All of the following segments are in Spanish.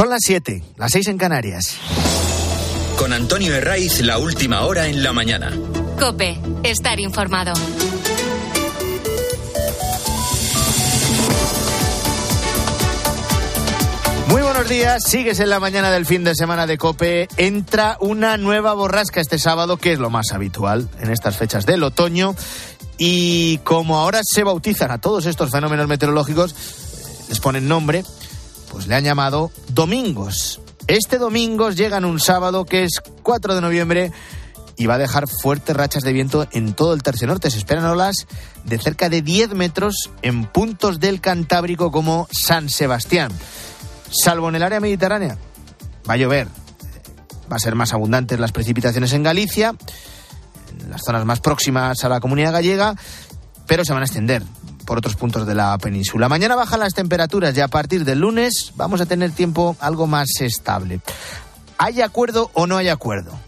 Son las 7, las 6 en Canarias. Con Antonio Herraiz, la última hora en la mañana. Cope, estar informado. Muy buenos días, sigues en la mañana del fin de semana de Cope. Entra una nueva borrasca este sábado, que es lo más habitual en estas fechas del otoño. Y como ahora se bautizan a todos estos fenómenos meteorológicos, les ponen nombre, pues le han llamado domingos. Este domingo llegan un sábado que es 4 de noviembre y va a dejar fuertes rachas de viento en todo el tercio norte. Se esperan olas de cerca de 10 metros en puntos del Cantábrico como San Sebastián. Salvo en el área mediterránea, va a llover. Va a ser más abundantes las precipitaciones en Galicia, en las zonas más próximas a la comunidad gallega, pero se van a extender por otros puntos de la península. Mañana bajan las temperaturas y a partir del lunes vamos a tener tiempo algo más estable. ¿Hay acuerdo o no hay acuerdo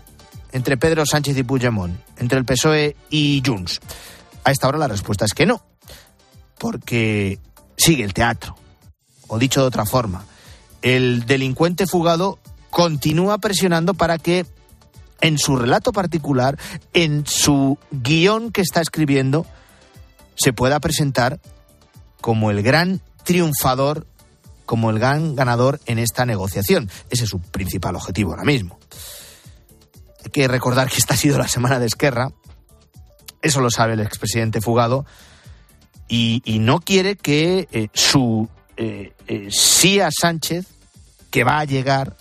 entre Pedro Sánchez y Puigdemont, entre el PSOE y Junts? A esta hora la respuesta es que no, porque sigue el teatro. O dicho de otra forma, el delincuente fugado continúa presionando para que en su relato particular, en su guion que está escribiendo, se pueda presentar como el gran triunfador, como el gran ganador en esta negociación. Ese es su principal objetivo ahora mismo. Hay que recordar que esta ha sido la semana de Esquerra, eso lo sabe el expresidente Fugado, y, no quiere que eh, su eh, eh, Sánchez, que va a llegar,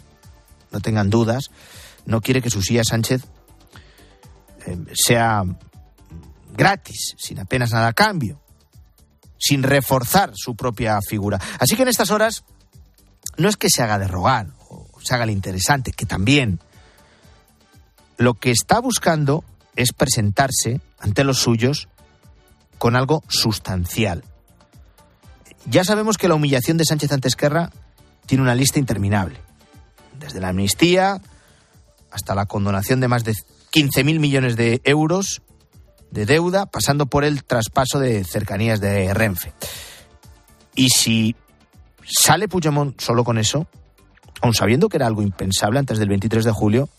no tengan dudas, no quiere que su sí Sánchez sea gratis, sin apenas nada a cambio, sin reforzar su propia figura. Así que en estas horas no es que se haga de rogar o se haga el interesante, que también. Lo que está buscando es presentarse ante los suyos con algo sustancial. Ya sabemos que la humillación de Sánchez ante Esquerra tiene una lista interminable. Desde la amnistía hasta la condonación de más de 15.000 millones de euros de deuda, pasando por el traspaso de cercanías de Renfe. Y si sale Puigdemont solo con eso, aun sabiendo que era algo impensable antes del 23 de julio,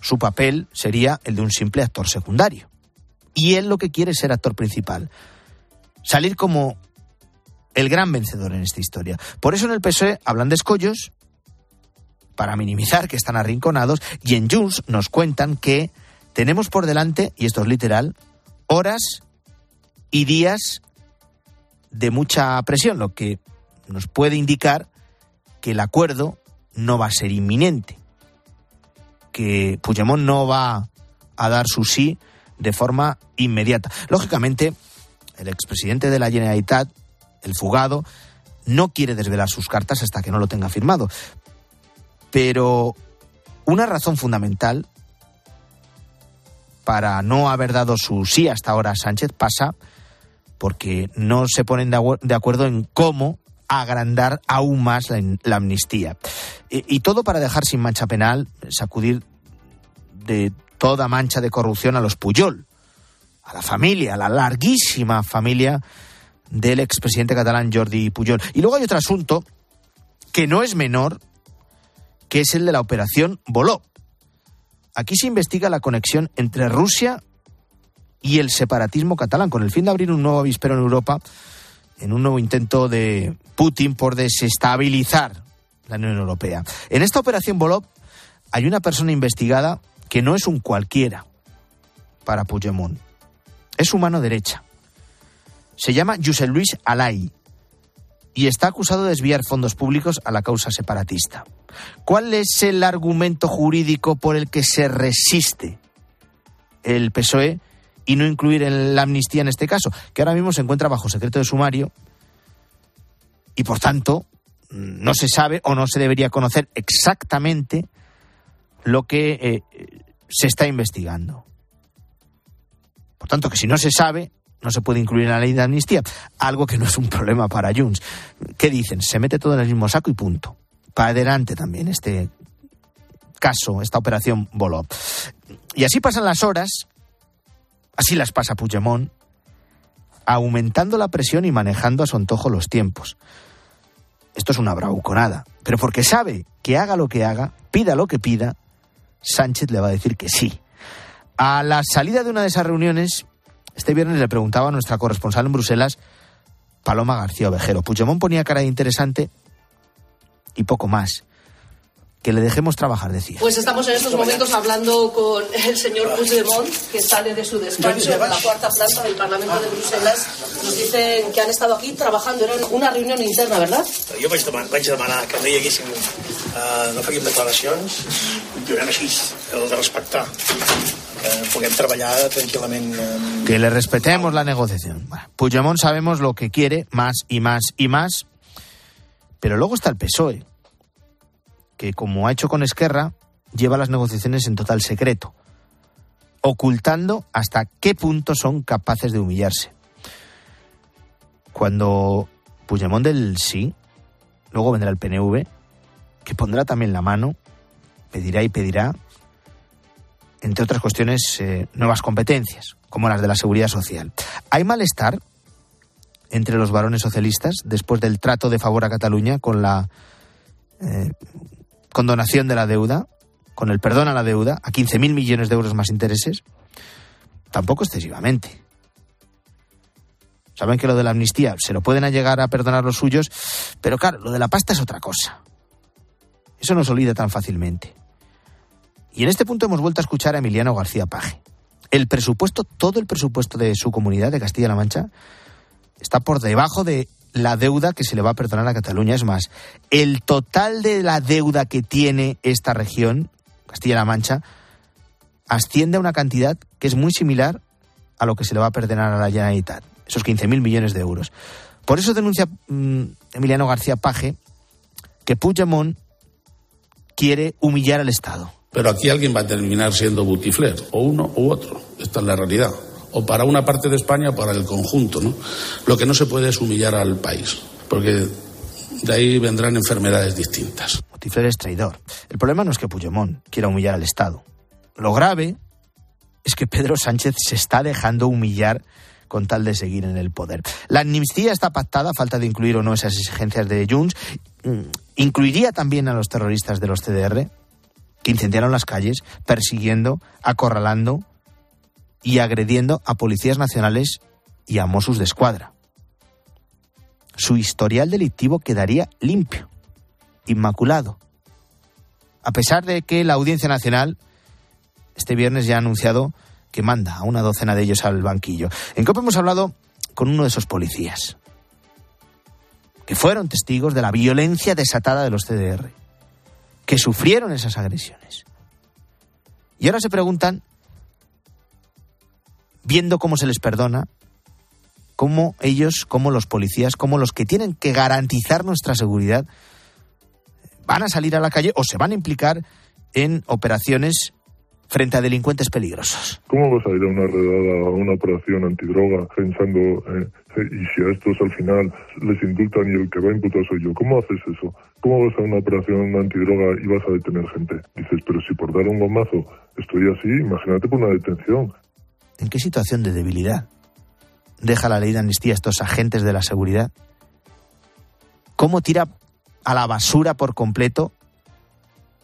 su papel sería el de un simple actor secundario. Y él lo que quiere es ser actor principal. Salir como el gran vencedor en esta historia. Por eso en el PSOE hablan de escollos, para minimizar que están arrinconados, y en Junts nos cuentan que tenemos por delante, y esto es literal, horas y días de mucha presión, lo que nos puede indicar que el acuerdo no va a ser inminente, que Puigdemont no va a dar su sí de forma inmediata. Lógicamente, el expresidente de la Generalitat, el fugado, no quiere desvelar sus cartas hasta que no lo tenga firmado. Pero una razón fundamental para no haber dado su sí hasta ahora a Sánchez pasa porque no se ponen de, acuerdo en cómo agrandar aún más la, amnistía. Y, todo para dejar sin mancha penal, sacudir de toda mancha de corrupción a los Puyol, a la familia, a la larguísima familia del expresidente catalán Jordi Puyol. Y luego hay otro asunto que no es menor, que es el de la operación Boló. Aquí se investiga la conexión entre Rusia y el separatismo catalán, con el fin de abrir un nuevo avispero en Europa, en un nuevo intento de Putin por desestabilizar la Unión Europea. En esta operación Volov hay una persona investigada que no es un cualquiera para Puigdemont. Es su mano derecha. Se llama José Luis Alay y está acusado de desviar fondos públicos a la causa separatista. ¿Cuál es el argumento jurídico por el que se resiste el PSOE y no incluir en la amnistía en este caso? Que ahora mismo se encuentra bajo secreto de sumario y por tanto no se sabe o no se debería conocer exactamente lo que eh, se está investigando. Por tanto, que si no se sabe, no se puede incluir en la ley de amnistía, algo que no es un problema para Junts. ¿Qué dicen? Se mete todo en el mismo saco y punto. Para adelante también este caso, esta operación voló. Y así pasan las horas, así las pasa Puigdemont, aumentando la presión y manejando a su antojo los tiempos. esto es una bravuconada, pero porque sabe que haga lo que haga, pida lo que pida, Sánchez le va a decir que sí. A la salida de una de esas reuniones, este viernes le preguntaba a nuestra corresponsal en Bruselas, Paloma García Ovejero. Puigdemont ponía cara de interesante y poco más que le dejemos trabajar, decía. Pues estamos en estos momentos hablando con el señor Puigdemont, que sale de su despacho en la cuarta planta del Parlamento de Bruselas. Nos dicen que han estado aquí trabajando, era una reunión interna, ¿verdad? Jo vaig demanar, vaig demanar que no hi haguessin, uh, no faríem declaracions, continuarem així, el de respectar que puguem treballar. Eh, Que le respetemos la negociación. Bueno, Puigdemont sabemos lo que quiere, más y más y más, pero luego está el PSOE, que como ha hecho con Esquerra, lleva las negociaciones en total secreto, ocultando hasta qué punto son capaces de humillarse. Cuando Puigdemont del sí, luego vendrá el PNV, que pondrá también la mano, pedirá y pedirá, entre otras cuestiones, eh, nuevas competencias, como las de la seguridad social. Hay malestar entre los varones socialistas después del trato de favor a Cataluña con la eh, condonación de la deuda, con el perdón a la deuda, a 15.000 millones de euros más intereses. Tampoco excesivamente. Saben que lo de la amnistía se lo pueden llegar a perdonar los suyos, pero claro, lo de la pasta es otra cosa. Eso no se olvida tan fácilmente. Y en este punto hemos vuelto a escuchar a Emiliano García Paje. El presupuesto, todo el presupuesto de su comunidad de Castilla-La Mancha, está por debajo de la deuda que se le va a perdonar a Cataluña. Es más, el total de la deuda que tiene esta región, Castilla-La Mancha, asciende a una cantidad que es muy similar a lo que se le va a perdonar a la Generalitat, esos 15.000 millones de euros. Por eso denuncia mm, Emiliano García Paje que Puigdemont quiere humillar al Estado. Pero aquí alguien va a terminar siendo butifler, o uno u otro. Esta es la realidad. O para una parte de España o para el conjunto, ¿no? Lo que no se puede es humillar al país, porque de ahí vendrán enfermedades distintas. Butifler es traidor. El problema no es que Puigdemont quiera humillar al Estado. Lo grave es que Pedro Sánchez se está dejando humillar con tal de seguir en el poder. La amnistía está pactada, falta de incluir o no esas exigencias de Junts. Mm, Incluiría también a los terroristas de los CDR, que incendiaron las calles, persiguiendo, acorralando y agrediendo a policías nacionales y a Mossos de Escuadra. Su historial delictivo quedaría limpio, inmaculado. A pesar de que la Audiencia Nacional este viernes ya ha anunciado que manda a una docena de ellos al banquillo. En COPE hemos hablado con uno de esos policías, que fueron testigos de la violencia desatada de los CDR, que sufrieron esas agresiones. Y ahora se preguntan, viendo cómo se les perdona, cómo ellos, cómo los policías, cómo los que tienen que garantizar nuestra seguridad, van a salir a la calle o se van a implicar en operaciones frente a delincuentes peligrosos. ¿Cómo vas a ir a una redada, a una operación antidroga pensando, eh, y si a estos al final les indultan y el que va a imputar soy yo? ¿Cómo haces eso? ¿Cómo vas a una operación antidroga y vas a detener gente? Dices, pero si por dar un gomazo estoy así, imagínate por una detención. ¿En qué situación de debilidad deja la ley de amnistía a estos agentes de la seguridad? ¿Cómo tira a la basura por completo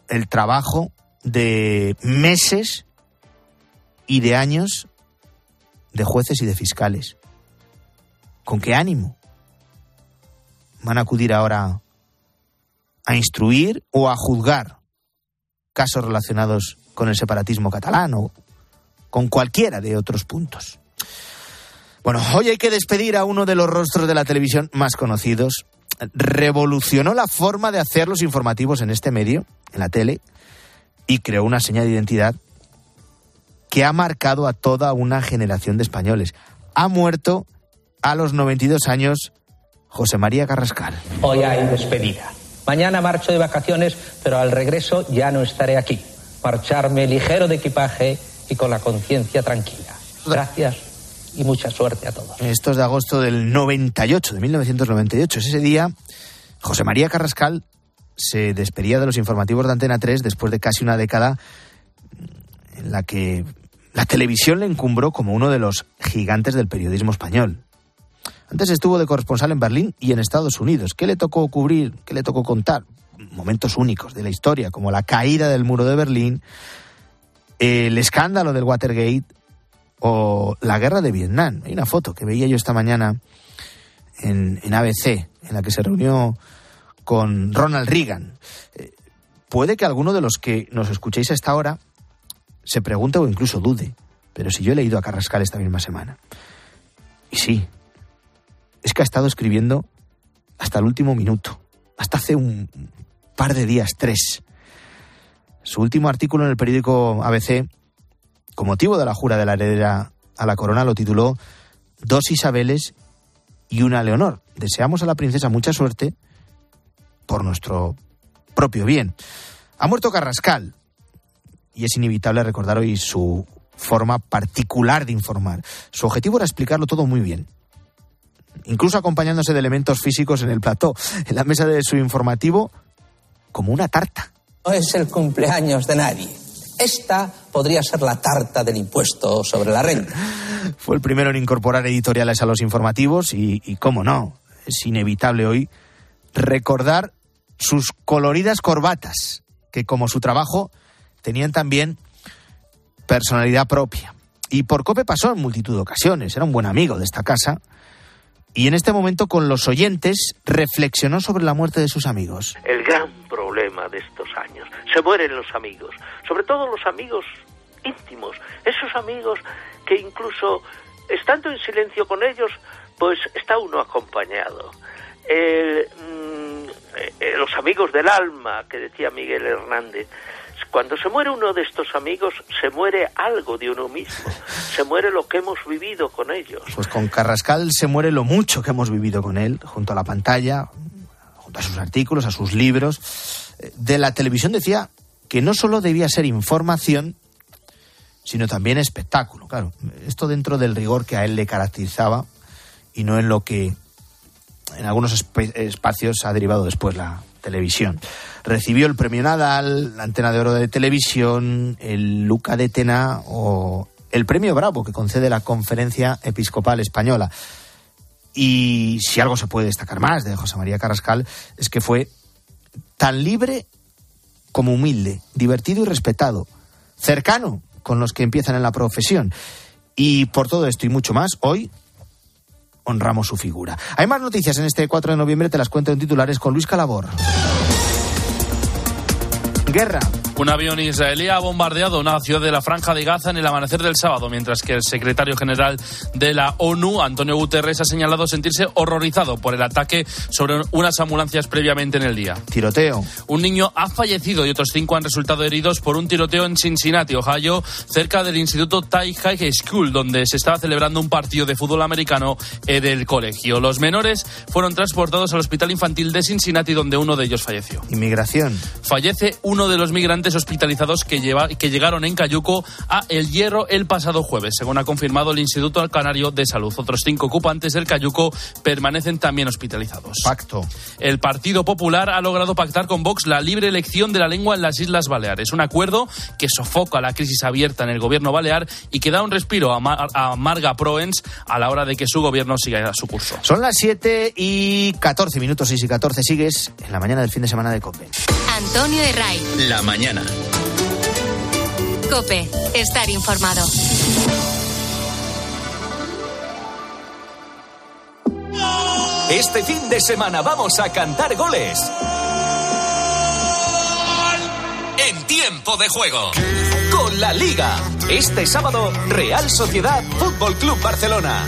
el trabajo de meses y de años de jueces y de fiscales? ¿Con qué ánimo? ¿Van a acudir ahora a instruir o a juzgar casos relacionados con el separatismo catalán o con cualquiera de otros puntos? Bueno, hoy hay que despedir a uno de los rostros de la televisión más conocidos. Revolucionó la forma de hacer los informativos en este medio, en la tele, y creó una señal de identidad que ha marcado a toda una generación de españoles. Ha muerto a los 92 años José María Carrascal. Hoy hay despedida. Mañana marcho de vacaciones, pero al regreso ya no estaré aquí. Marcharme ligero de equipaje y con la conciencia tranquila. Gracias y mucha suerte a todos. Esto es de agosto del 98, de 1998. Es ese día, José María Carrascal se despedía de los informativos de Antena 3 después de casi una década en la que la televisión le encumbró como uno de los gigantes del periodismo español. Antes estuvo de corresponsal en Berlín y en Estados Unidos. ¿Qué le tocó cubrir? ¿Qué le tocó contar? Momentos únicos de la historia, como la caída del muro de Berlín, el escándalo del Watergate o la guerra de Vietnam. Hay una foto que veía yo esta mañana en, ABC, en la que se reunió con Ronald Reagan. Eh, puede que alguno de los que nos escuchéis a esta hora se pregunte o incluso dude, pero si yo he leído a Carrascal esta misma semana. Y sí, es que ha estado escribiendo hasta el último minuto, hasta hace un par de días, tres. Su último artículo en el periódico ABC, con motivo de la jura de la heredera a la corona, lo tituló Dos Isabeles y una Leonor. Deseamos a la princesa mucha suerte por nuestro propio bien. Ha muerto Carrascal y es inevitable recordar hoy su forma particular de informar. Su objetivo era explicarlo todo muy bien, incluso acompañándose de elementos físicos en el plató, en la mesa de su informativo, como una tarta. No es el cumpleaños de nadie. Esta podría ser la tarta del impuesto sobre la renta. Fue el primero en incorporar editoriales a los informativos y, y cómo no, es inevitable hoy recordar sus coloridas corbatas, que como su trabajo tenían también personalidad propia. Y por Cope pasó en multitud de ocasiones, era un buen amigo de esta casa. Y en este momento con los oyentes reflexionó sobre la muerte de sus amigos. El gran problema de estos años. Se mueren los amigos, sobre todo los amigos íntimos, esos amigos que incluso estando en silencio con ellos, pues está uno acompañado. Mm, eh, los amigos del alma, que decía Miguel Hernández. Cuando se muere uno de estos amigos, se muere algo de uno mismo, se muere lo que hemos vivido con ellos. Pues con Carrascal se muere lo mucho que hemos vivido con él, junto a la pantalla, junto a sus artículos, a sus libros. De la televisión decía que no solo debía ser información, sino también espectáculo. Claro, esto dentro del rigor que a él le caracterizaba y no en lo que en algunos espacios ha derivado después la televisión. Recibió el premio Nadal, la antena de oro de televisión, el Luca de Tena o el premio Bravo que concede la Conferencia Episcopal Española. Y si algo se puede destacar más de José María Carrascal es que fue tan libre como humilde, divertido y respetado, cercano con los que empiezan en la profesión. Y por todo esto y mucho más, hoy honramos su figura. Hay más noticias en este 4 de noviembre, te las cuento en titulares con Luis Calabor. Guerra. Un avión israelí ha bombardeado una ciudad de la Franja de Gaza en el amanecer del sábado, mientras que el secretario general de la ONU, Antonio Guterres, ha señalado sentirse horrorizado por el ataque sobre unas ambulancias previamente en el día. Tiroteo. Un niño ha fallecido y otros cinco han resultado heridos por un tiroteo en Cincinnati, Ohio, cerca del Instituto Tai High School, donde se estaba celebrando un partido de fútbol americano del colegio. Los menores fueron transportados al hospital infantil de Cincinnati, donde uno de ellos falleció. Inmigración. Fallece uno de los migrantes hospitalizados que, lleva, que llegaron en Cayuco a El Hierro el pasado jueves, según ha confirmado el Instituto Canario de Salud. Otros cinco ocupantes del Cayuco permanecen también hospitalizados. Pacto. El Partido Popular ha logrado pactar con Vox la libre elección de la lengua en las Islas Baleares. Un acuerdo que sofoca la crisis abierta en el gobierno balear y que da un respiro a, Mar a Marga Proens a la hora de que su gobierno siga su curso. Son las 7 y 14 minutos, 6 y 14. Sigues en la mañana del fin de semana de COPE. Antonio Herray. La mañana. Cope, estar informado. Este fin de semana vamos a cantar goles. En tiempo de juego. Con la Liga. Este sábado, Real Sociedad Fútbol Club Barcelona.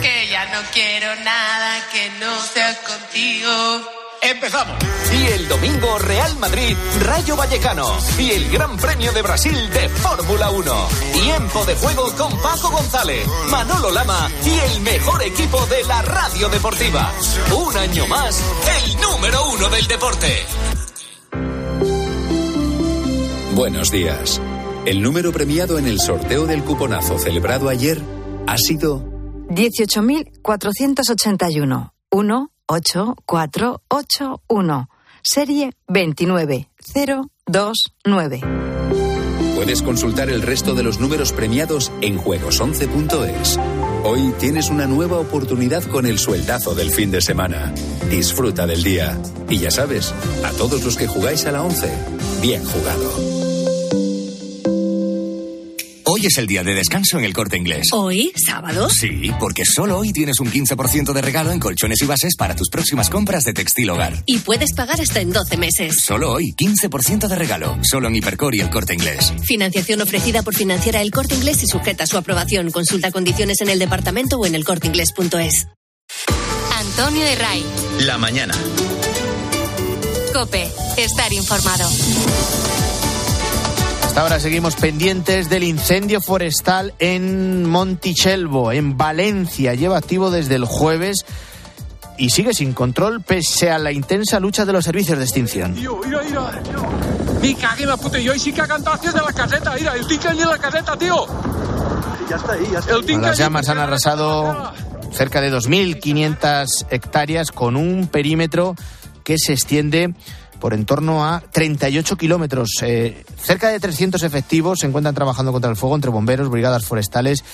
Que ya no quiero nada que no sea contigo. ¡Empezamos! Y el domingo Real Madrid, Rayo Vallecano. Y el Gran Premio de Brasil de Fórmula 1. Tiempo de juego con Paco González, Manolo Lama y el mejor equipo de la radio deportiva. Un año más, el número uno del deporte. Buenos días. El número premiado en el sorteo del cuponazo celebrado ayer ha sido 18.481. 1 8481, serie 29029. Puedes consultar el resto de los números premiados en juegos11.es. Hoy tienes una nueva oportunidad con el sueldazo del fin de semana. Disfruta del día. Y ya sabes, a todos los que jugáis a la 11, bien jugado. Hoy es el día de descanso en el corte inglés. ¿Hoy? ¿Sábado? Sí, porque solo hoy tienes un 15% de regalo en colchones y bases para tus próximas compras de textil hogar. Y puedes pagar hasta en 12 meses. Solo hoy, 15% de regalo. Solo en Hipercor y el corte inglés. Financiación ofrecida por financiera el corte inglés y sujeta a su aprobación. Consulta condiciones en el departamento o en elcorteinglés.es. Antonio de Ray. La mañana. Cope. Estar informado. Hasta ahora seguimos pendientes del incendio forestal en Montichelvo, en Valencia. Lleva activo desde el jueves y sigue sin control pese a la intensa lucha de los servicios de extinción. Tio, mira, mira. Me cagué en la puta. Yo sí que ha cantado hacia de la caseta. Mira, el allí en la caseta, tío. Ya está ahí, ya está tinca Las llamas han arrasado cerca de 2.500 hectáreas con un perímetro que se extiende por en torno a 38 kilómetros. Eh, cerca de 300 efectivos se encuentran trabajando contra el fuego entre bomberos, brigadas forestales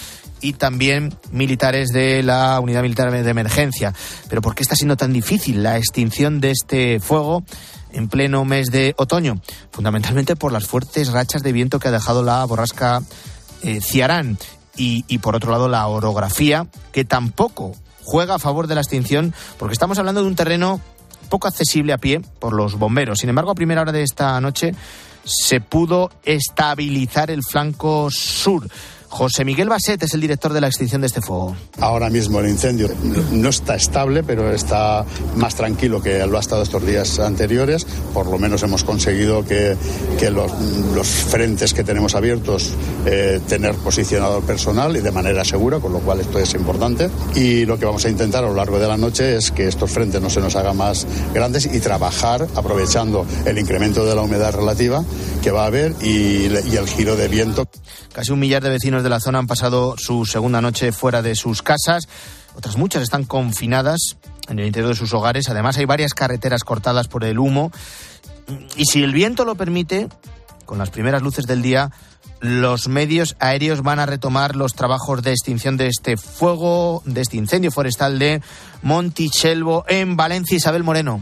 y también militares de la Unidad Militar de Emergencia. Pero ¿por qué está siendo tan difícil la extinción de este fuego? en pleno mes de otoño, fundamentalmente por las fuertes rachas de viento que ha dejado la borrasca eh, Ciarán y, y, por otro lado la orografía que tampoco juega a favor de la extinción porque estamos hablando de un terreno poco accesible a pie por los bomberos. Sin embargo, a primera hora de esta noche se pudo estabilizar el flanco sur. José Miguel Baset es el director de la extinción de este fuego. Ahora mismo el incendio no está estable, pero está más tranquilo que lo ha estado estos días anteriores. Por lo menos hemos conseguido que, que los, los, frentes que tenemos abiertos eh, tener posicionado personal y de manera segura, con lo cual esto es importante. Y lo que vamos a intentar a lo largo de la noche es que estos frentes no se nos hagan más grandes y trabajar aprovechando el incremento de la humedad relativa que va a haber y, y el giro de viento. Casi un millar de vecinos de la zona han pasado su segunda noche fuera de sus casas. Otras muchas están confinadas en el interior de sus hogares. Además, hay varias carreteras cortadas por el humo. Y si el viento lo permite, con las primeras luces del día, los medios aéreos van a retomar los trabajos de extinción de este fuego, de este incendio forestal de Montichelvo en Valencia. Isabel Moreno.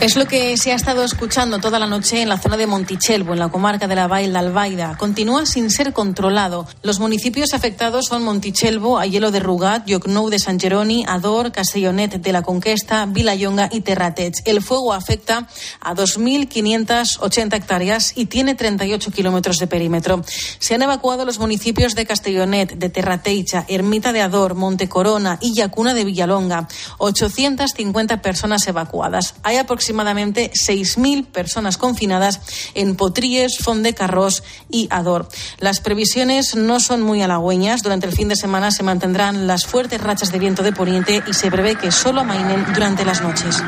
Es lo que se ha estado escuchando toda la noche en la zona de Montichelvo, en la comarca de la Vall d'Albaida. Continúa sin ser controlado. Los municipios afectados son Montichelvo, Ayelo de Rugat, Llocnou de San Geroni, Ador, Castellonet de la Conquesta, Vilallonga y Terratets. El fuego afecta a 2.580 hectáreas y tiene 38 kilómetros de perímetro. Se han evacuado los municipios de Castellonet, de Terrateixa, Ermita de Ador, Monte Corona y Yacuna de Villalonga. 850 personas evacuadas. Hay aproximadamente aproximadamente 6.000 personas confinadas en Potríes, Fondecarrós y Ador. Las previsiones no son muy halagüeñas. Durante el fin de semana se mantendrán las fuertes rachas de viento de poniente y se prevé que solo amainen durante las noches.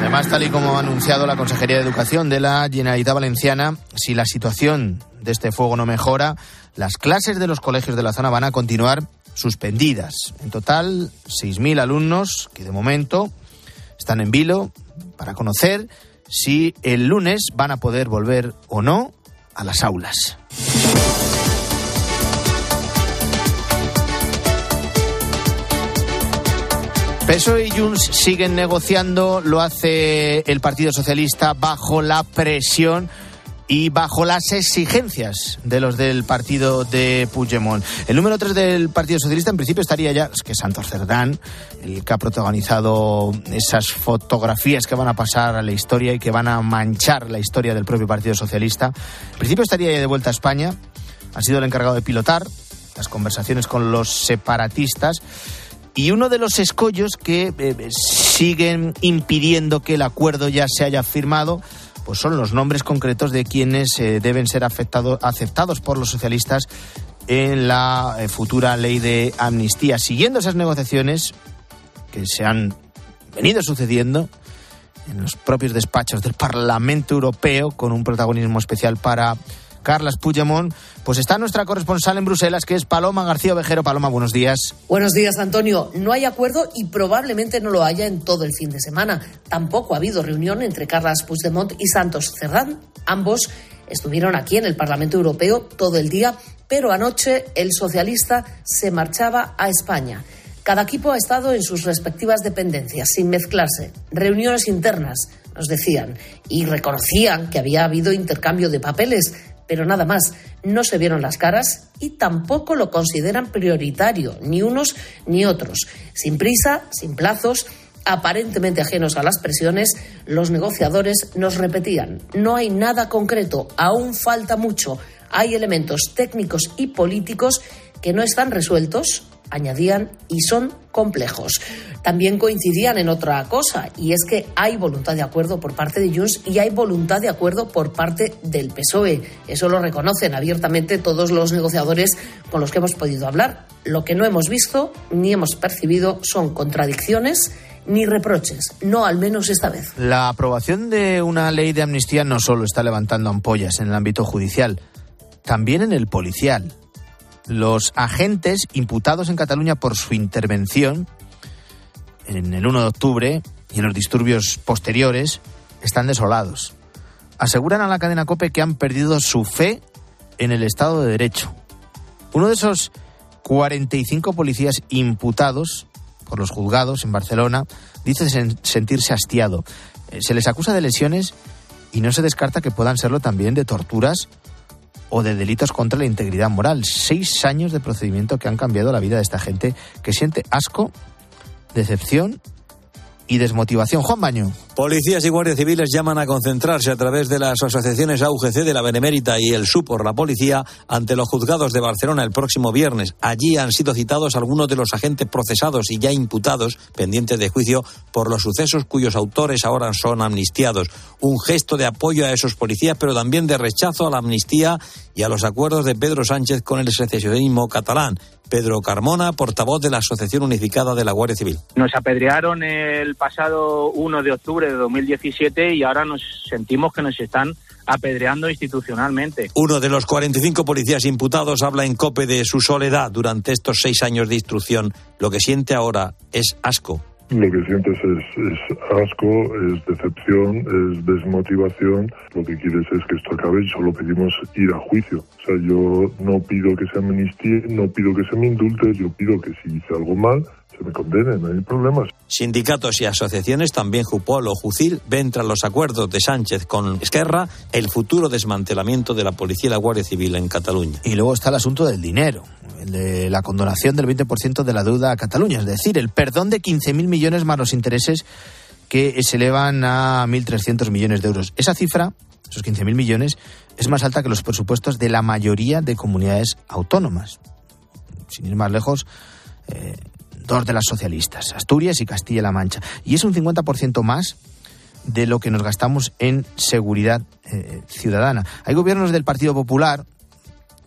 Además, tal y como ha anunciado la Consejería de Educación de la Generalitat Valenciana, si la situación de este fuego no mejora, las clases de los colegios de la zona van a continuar suspendidas. En total, 6.000 alumnos que de momento están en vilo para conocer si el lunes van a poder volver o no a las aulas. PSOE y Junts siguen negociando, lo hace el Partido Socialista bajo la presión y bajo las exigencias de los del partido de Puigdemont. El número 3 del Partido Socialista en principio estaría ya, es que Santos Cerdán, el que ha protagonizado esas fotografías que van a pasar a la historia y que van a manchar la historia del propio Partido Socialista. En principio estaría ya de vuelta a España, ha sido el encargado de pilotar las conversaciones con los separatistas. Y uno de los escollos que eh, siguen impidiendo que el acuerdo ya se haya firmado pues son los nombres concretos de quienes eh, deben ser afectado, aceptados por los socialistas en la eh, futura ley de amnistía. Siguiendo esas negociaciones que se han venido sucediendo en los propios despachos del Parlamento Europeo, con un protagonismo especial para Carlas Puigdemont, pues está nuestra corresponsal en Bruselas, que es Paloma García Ovejero. Paloma, buenos días. Buenos días, Antonio. No hay acuerdo y probablemente no lo haya en todo el fin de semana. Tampoco ha habido reunión entre Carlas Puigdemont y Santos Cerdán. Ambos estuvieron aquí en el Parlamento Europeo todo el día pero anoche el socialista se marchaba a España. Cada equipo ha estado en sus respectivas dependencias, sin mezclarse. Reuniones internas, nos decían, y reconocían que había habido intercambio de papeles, pero nada más. No se vieron las caras y tampoco lo consideran prioritario, ni unos ni otros. Sin prisa, sin plazos, aparentemente ajenos a las presiones, los negociadores nos repetían, no hay nada concreto, aún falta mucho, hay elementos técnicos y políticos que no están resueltos, añadían, y son complejos. También coincidían en otra cosa, y es que hay voluntad de acuerdo por parte de Junts y hay voluntad de acuerdo por parte del PSOE. Eso lo reconocen abiertamente todos los negociadores con los que hemos podido hablar. Lo que no hemos visto ni hemos percibido son contradicciones ni reproches, no al menos esta vez. La aprobación de una ley de amnistía no solo está levantando ampollas en el ámbito judicial, también en el policial. Los agentes imputados en Cataluña por su intervención en el 1 de octubre y en los disturbios posteriores están desolados. Aseguran a la cadena COPE que han perdido su fe en el Estado de Derecho. Uno de esos 45 policías imputados por los juzgados en Barcelona dice sentirse hastiado. Eh, se les acusa de lesiones y no se descarta que puedan serlo también de torturas o de delitos contra la integridad moral. Seis años de procedimiento que han cambiado la vida de esta gente que siente asco, decepción y desmotivación. Juan Baño. Policías y guardias civiles llaman a concentrarse a través de las asociaciones AUGC de la Benemérita y el SU por la policía ante los juzgados de Barcelona el próximo viernes. Allí han sido citados algunos de los agentes procesados y ya imputados, pendientes de juicio, por los sucesos cuyos autores ahora son amnistiados. Un gesto de apoyo a esos policías, pero también de rechazo a la amnistía y a los acuerdos de Pedro Sánchez con el secesionismo catalán. Pedro Carmona, portavoz de la Asociación Unificada de la Guardia Civil. Nos apedrearon el pasado 1 de octubre de 2017 y ahora nos sentimos que nos están apedreando institucionalmente. Uno de los 45 policías imputados habla en COPE de su soledad durante estos seis años de instrucción. Lo que siente ahora es asco. Lo que sientes es, asco, es decepción, es desmotivación. Lo que quieres es que esto acabe y solo pedimos ir a juicio. O sea, yo no pido que se amnistíe, no pido que se me indulte, yo pido que si hice algo mal, se me condene, no hay problemas. Sindicatos y asociaciones, también Jupol o Jucil, ven tras los acuerdos de Sánchez con Esquerra el futuro desmantelamiento de la policía y la Guardia Civil en Cataluña. Y luego está el asunto del dinero, el de la condonación del 20% de la deuda a Cataluña, es decir, el perdón de 15.000 millones más los intereses que se elevan a 1.300 millones de euros. Esa cifra, esos 15.000 millones, es más alta que los presupuestos de la mayoría de comunidades autónomas. Sin ir más lejos, eh, de las socialistas, Asturias y Castilla-La Mancha. Y es un 50% más de lo que nos gastamos en seguridad eh, ciudadana. Hay gobiernos del Partido Popular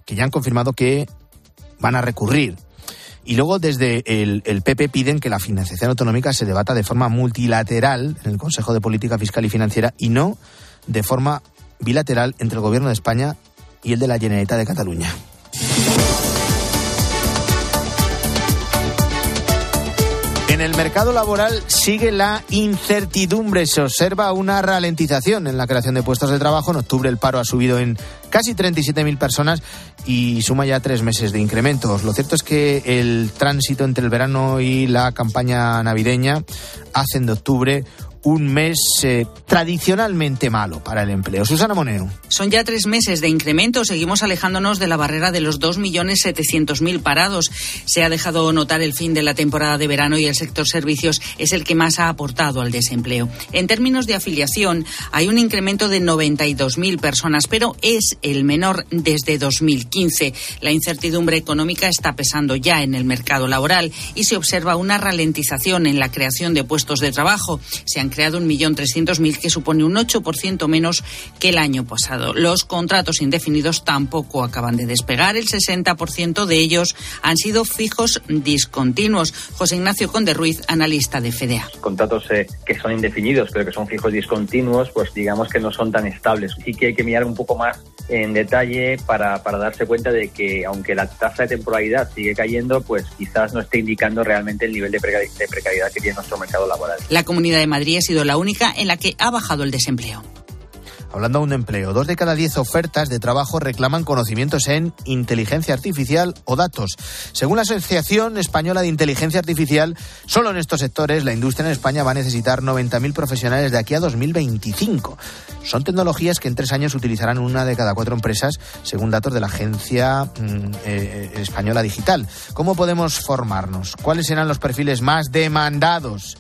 que ya han confirmado que van a recurrir. Y luego desde el, el, PP piden que la financiación autonómica se debata de forma multilateral en el Consejo de Política Fiscal y Financiera y no de forma bilateral entre el Gobierno de España y el de la Generalitat de Cataluña. En el mercado laboral sigue la incertidumbre. Se observa una ralentización en la creación de puestos de trabajo. En octubre el paro ha subido en casi 37.000 personas y suma ya tres meses de incrementos. Lo cierto es que el tránsito entre el verano y la campaña navideña hacen de octubre un mes eh, tradicionalmente malo para el empleo. Susana Moneo. Son ya tres meses de incremento. Seguimos alejándonos de la barrera de los 2.700.000 parados. Se ha dejado notar el fin de la temporada de verano y el sector servicios es el que más ha aportado al desempleo. En términos de afiliación, hay un incremento de 92.000 personas, pero es el menor desde 2015. La incertidumbre económica está pesando ya en el mercado laboral y se observa una ralentización en la creación de puestos de trabajo. Se han creado 1.300.000, que supone un 8% menos que el año pasado. Los contratos indefinidos tampoco acaban de despegar. El 60% de ellos han sido fijos discontinuos. José Ignacio Conde Ruiz, analista de FEDEA. Contratos eh, que son indefinidos, pero que son fijos discontinuos, pues digamos que no son tan estables. Sí que hay que mirar un poco más en detalle para, para darse cuenta de que aunque la tasa de temporalidad sigue cayendo, pues quizás no esté indicando realmente el nivel de precariedad, de precariedad que tiene nuestro mercado laboral. La Comunidad de Madrid sido la única en la que ha bajado el desempleo. hablando de empleo. Dos de cada diez ofertas de trabajo reclaman conocimientos en inteligencia artificial o datos. Según la Asociación Española de Inteligencia Artificial, solo en estos sectores la industria en España va a necesitar 90.000 profesionales de aquí a 2025. Son tecnologías que en tres años utilizarán una de cada cuatro empresas, según datos de la Agencia mm, eh, Española Digital. ¿Cómo podemos formarnos? ¿Cuáles serán los perfiles más demandados?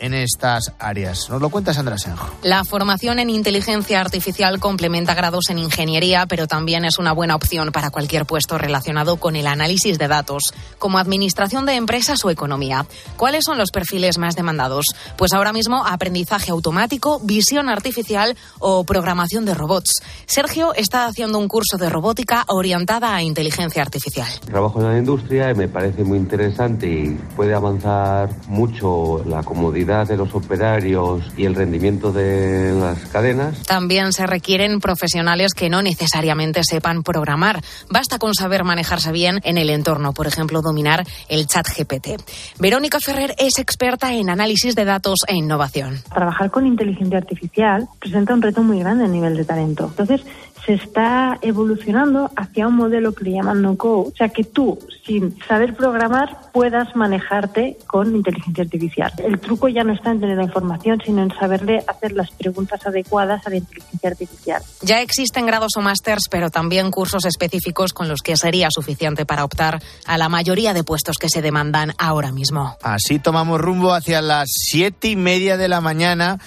En estas áreas. Nos lo cuenta Sandra Senjo. La formación en inteligencia artificial complementa grados en ingeniería, pero también es una buena opción para cualquier puesto relacionado con el análisis de datos, como administración de empresas o economía. ¿Cuáles son los perfiles más demandados? Pues ahora mismo aprendizaje automático, visión artificial o programación de robots. Sergio está haciendo un curso de robótica orientada a inteligencia artificial. Trabajo en la industria y me parece muy interesante y puede avanzar mucho la comodidad de los operarios y el rendimiento de las cadenas. También se requieren profesionales que no necesariamente sepan programar. Basta con saber manejarse bien en el entorno, por ejemplo, dominar el chat GPT. Verónica Ferrer es experta en análisis de datos e innovación. Trabajar con inteligencia artificial presenta un reto muy grande a nivel de talento. Entonces, se está evolucionando hacia un modelo que le llaman no-code, o sea que tú, sin saber programar, puedas manejarte con inteligencia artificial. El truco ya no está en tener la información, sino en saberle hacer las preguntas adecuadas a la inteligencia artificial. Ya existen grados o másters, pero también cursos específicos con los que sería suficiente para optar a la mayoría de puestos que se demandan ahora mismo. Así tomamos rumbo hacia las siete y media de la mañana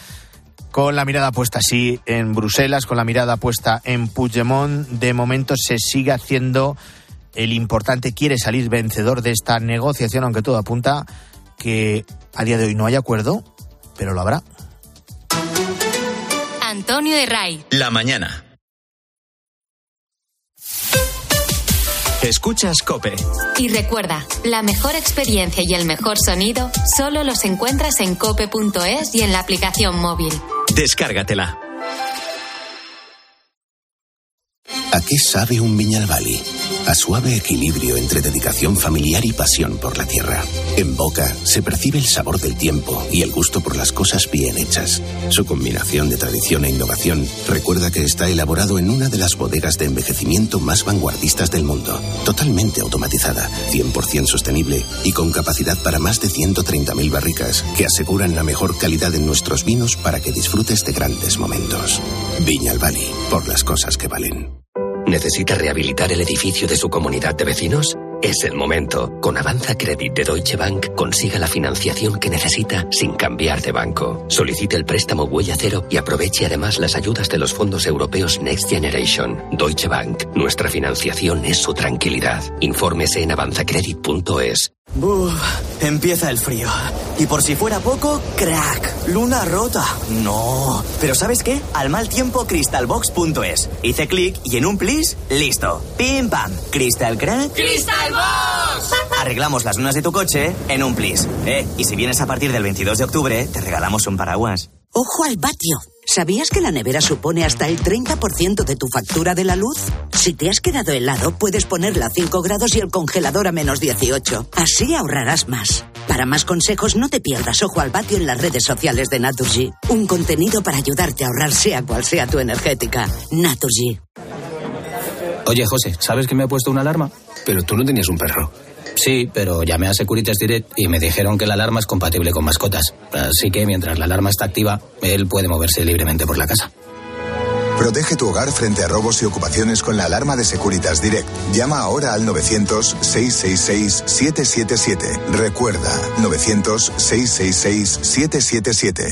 con la mirada puesta así en Bruselas, con la mirada puesta en Puigdemont. De momento se sigue haciendo el importante, quiere salir vencedor de esta negociación, aunque todo apunta que a día de hoy no hay acuerdo, pero lo habrá. Antonio de Ray. La mañana. Escuchas Cope. Y recuerda, la mejor experiencia y el mejor sonido solo los encuentras en cope.es y en la aplicación móvil. Descárgatela. ¿A qué sabe un Viñalbali? A suave equilibrio entre dedicación familiar y pasión por la tierra. En boca se percibe el sabor del tiempo y el gusto por las cosas bien hechas. Su combinación de tradición e innovación recuerda que está elaborado en una de las bodegas de envejecimiento más vanguardistas del mundo. Totalmente automatizada, 100% sostenible y con capacidad para más de 130.000 barricas que aseguran la mejor calidad en nuestros vinos para que disfrutes de grandes momentos. Viñalbali, por las cosas que valen. ¿Necesita rehabilitar el edificio de su comunidad de vecinos? Es el momento. Con Avanza Credit de Deutsche Bank consiga la financiación que necesita sin cambiar de banco. Solicite el préstamo Huella Cero y aproveche además las ayudas de los fondos europeos Next Generation. Deutsche Bank. Nuestra financiación es su tranquilidad. Infórmese en avanzacredit.es. Buf, empieza el frío. Y por si fuera poco, crack, luna rota. No. Pero ¿sabes qué? Al mal tiempo, crystalbox.es. Hice clic y en un plis, listo. Pim pam. Crystal crack. ¡Crystal Box! Arreglamos las lunas de tu coche en un plis. Eh, y si vienes a partir del 22 de octubre, te regalamos un paraguas. Ojo al patio. ¿Sabías que la nevera supone hasta el 30% de tu factura de la luz? Si te has quedado helado, puedes ponerla a 5 grados y el congelador a menos 18. Así ahorrarás más. Para más consejos, no te pierdas Ojo al Patio en las redes sociales de Naturgy. Un contenido para ayudarte a ahorrar sea cual sea tu energética. Naturgy. Oye, José, ¿sabes que me ha puesto una alarma? Pero tú no tenías un perro. Sí, pero llamé a Securitas Direct y me dijeron que la alarma es compatible con mascotas. Así que mientras la alarma está activa, él puede moverse libremente por la casa. Protege tu hogar frente a robos y ocupaciones con la alarma de Securitas Direct. Llama ahora al 900-666-777. Recuerda, 900-666-777.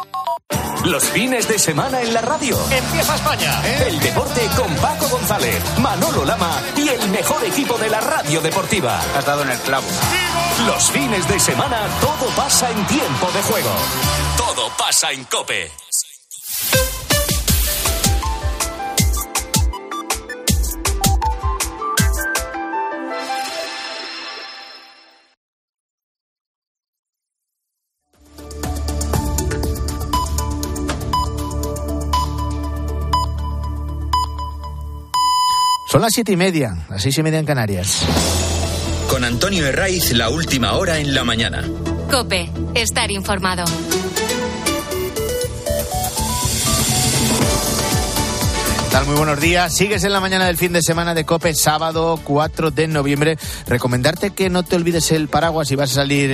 Los fines de semana en la radio. Empieza España. ¿eh? El deporte con Paco González, Manolo Lama y el mejor equipo de la radio deportiva. Has dado en el clavo. Los fines de semana todo pasa en tiempo de juego. Todo pasa en Cope. Son las siete y media, las seis y media en Canarias. Con Antonio Herraiz, la última hora en la mañana. Cope, estar informado. Tal? Muy buenos días. Sigues en la mañana del fin de semana de COPE, sábado 4 de noviembre. Recomendarte que no te olvides el paraguas si vas a salir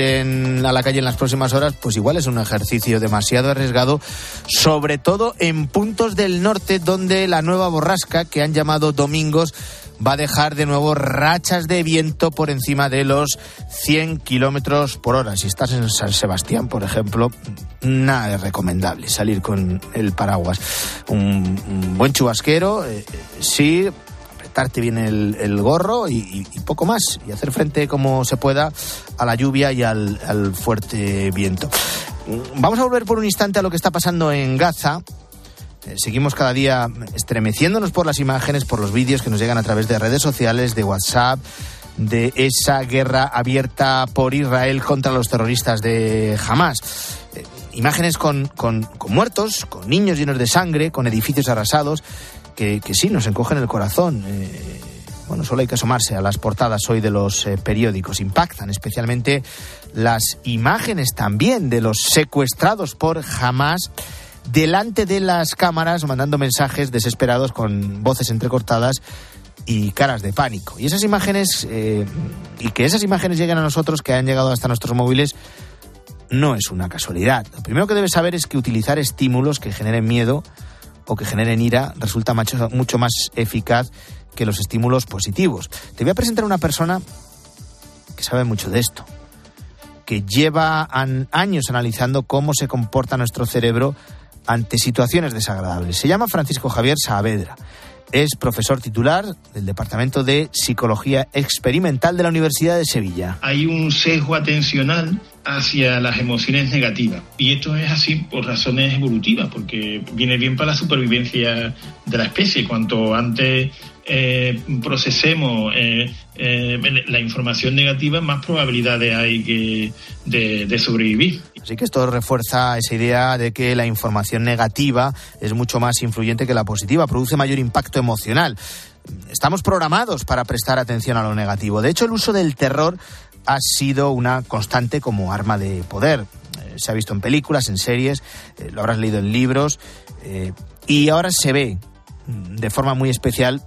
a la calle en las próximas horas, pues igual es un ejercicio demasiado arriesgado, sobre todo en puntos del norte donde la nueva borrasca que han llamado domingos va a dejar de nuevo rachas de viento por encima de los 100 kilómetros por hora. Si estás en San Sebastián, por ejemplo, nada es recomendable salir con el paraguas. Un, buen chubasquero, eh, sí, apretarte bien el, gorro y, poco más, y hacer frente como se pueda a la lluvia y al, fuerte viento. Vamos a volver por un instante a lo que está pasando en Gaza eh, seguimos cada día estremeciéndonos por las imágenes, por los vídeos que nos llegan a través de redes sociales, de WhatsApp, de esa guerra abierta por Israel contra los terroristas de Hamas. Eh, imágenes con, muertos, con niños llenos de sangre, con edificios arrasados, que, sí nos encogen el corazón. Eh, bueno, solo hay que asomarse a las portadas hoy de los periódicos. Impactan especialmente las imágenes también de los secuestrados por Hamas delante de las cámaras mandando mensajes desesperados con voces entrecortadas y caras de pánico. Y esas imágenes, eh, y que esas imágenes lleguen a nosotros, que han llegado hasta nuestros móviles, no es una casualidad. Lo primero que debes saber es que utilizar estímulos que generen miedo o que generen ira resulta mucho más eficaz que los estímulos positivos. Te voy a presentar una persona que sabe mucho de esto, que lleva años analizando cómo se comporta nuestro cerebro ante situaciones desagradables. Se llama Francisco Javier Saavedra. Es profesor titular del Departamento de Psicología Experimental de la Universidad de Sevilla. Hay un sesgo atencional hacia las emociones negativas. Y esto es así por razones evolutivas, porque viene bien para la supervivencia de la especie. Cuanto antes eh, procesemos eh, eh, la información negativa, más probabilidades hay que de, sobrevivir. Así que esto refuerza esa idea de que la información negativa es mucho más influyente que la positiva, produce mayor impacto emocional. Estamos programados para prestar atención a lo negativo. De hecho, el uso del terror ha sido una constante como arma de poder. se ha visto en películas, en series, lo habrás leído en libros, y ahora se ve mm, de forma muy especial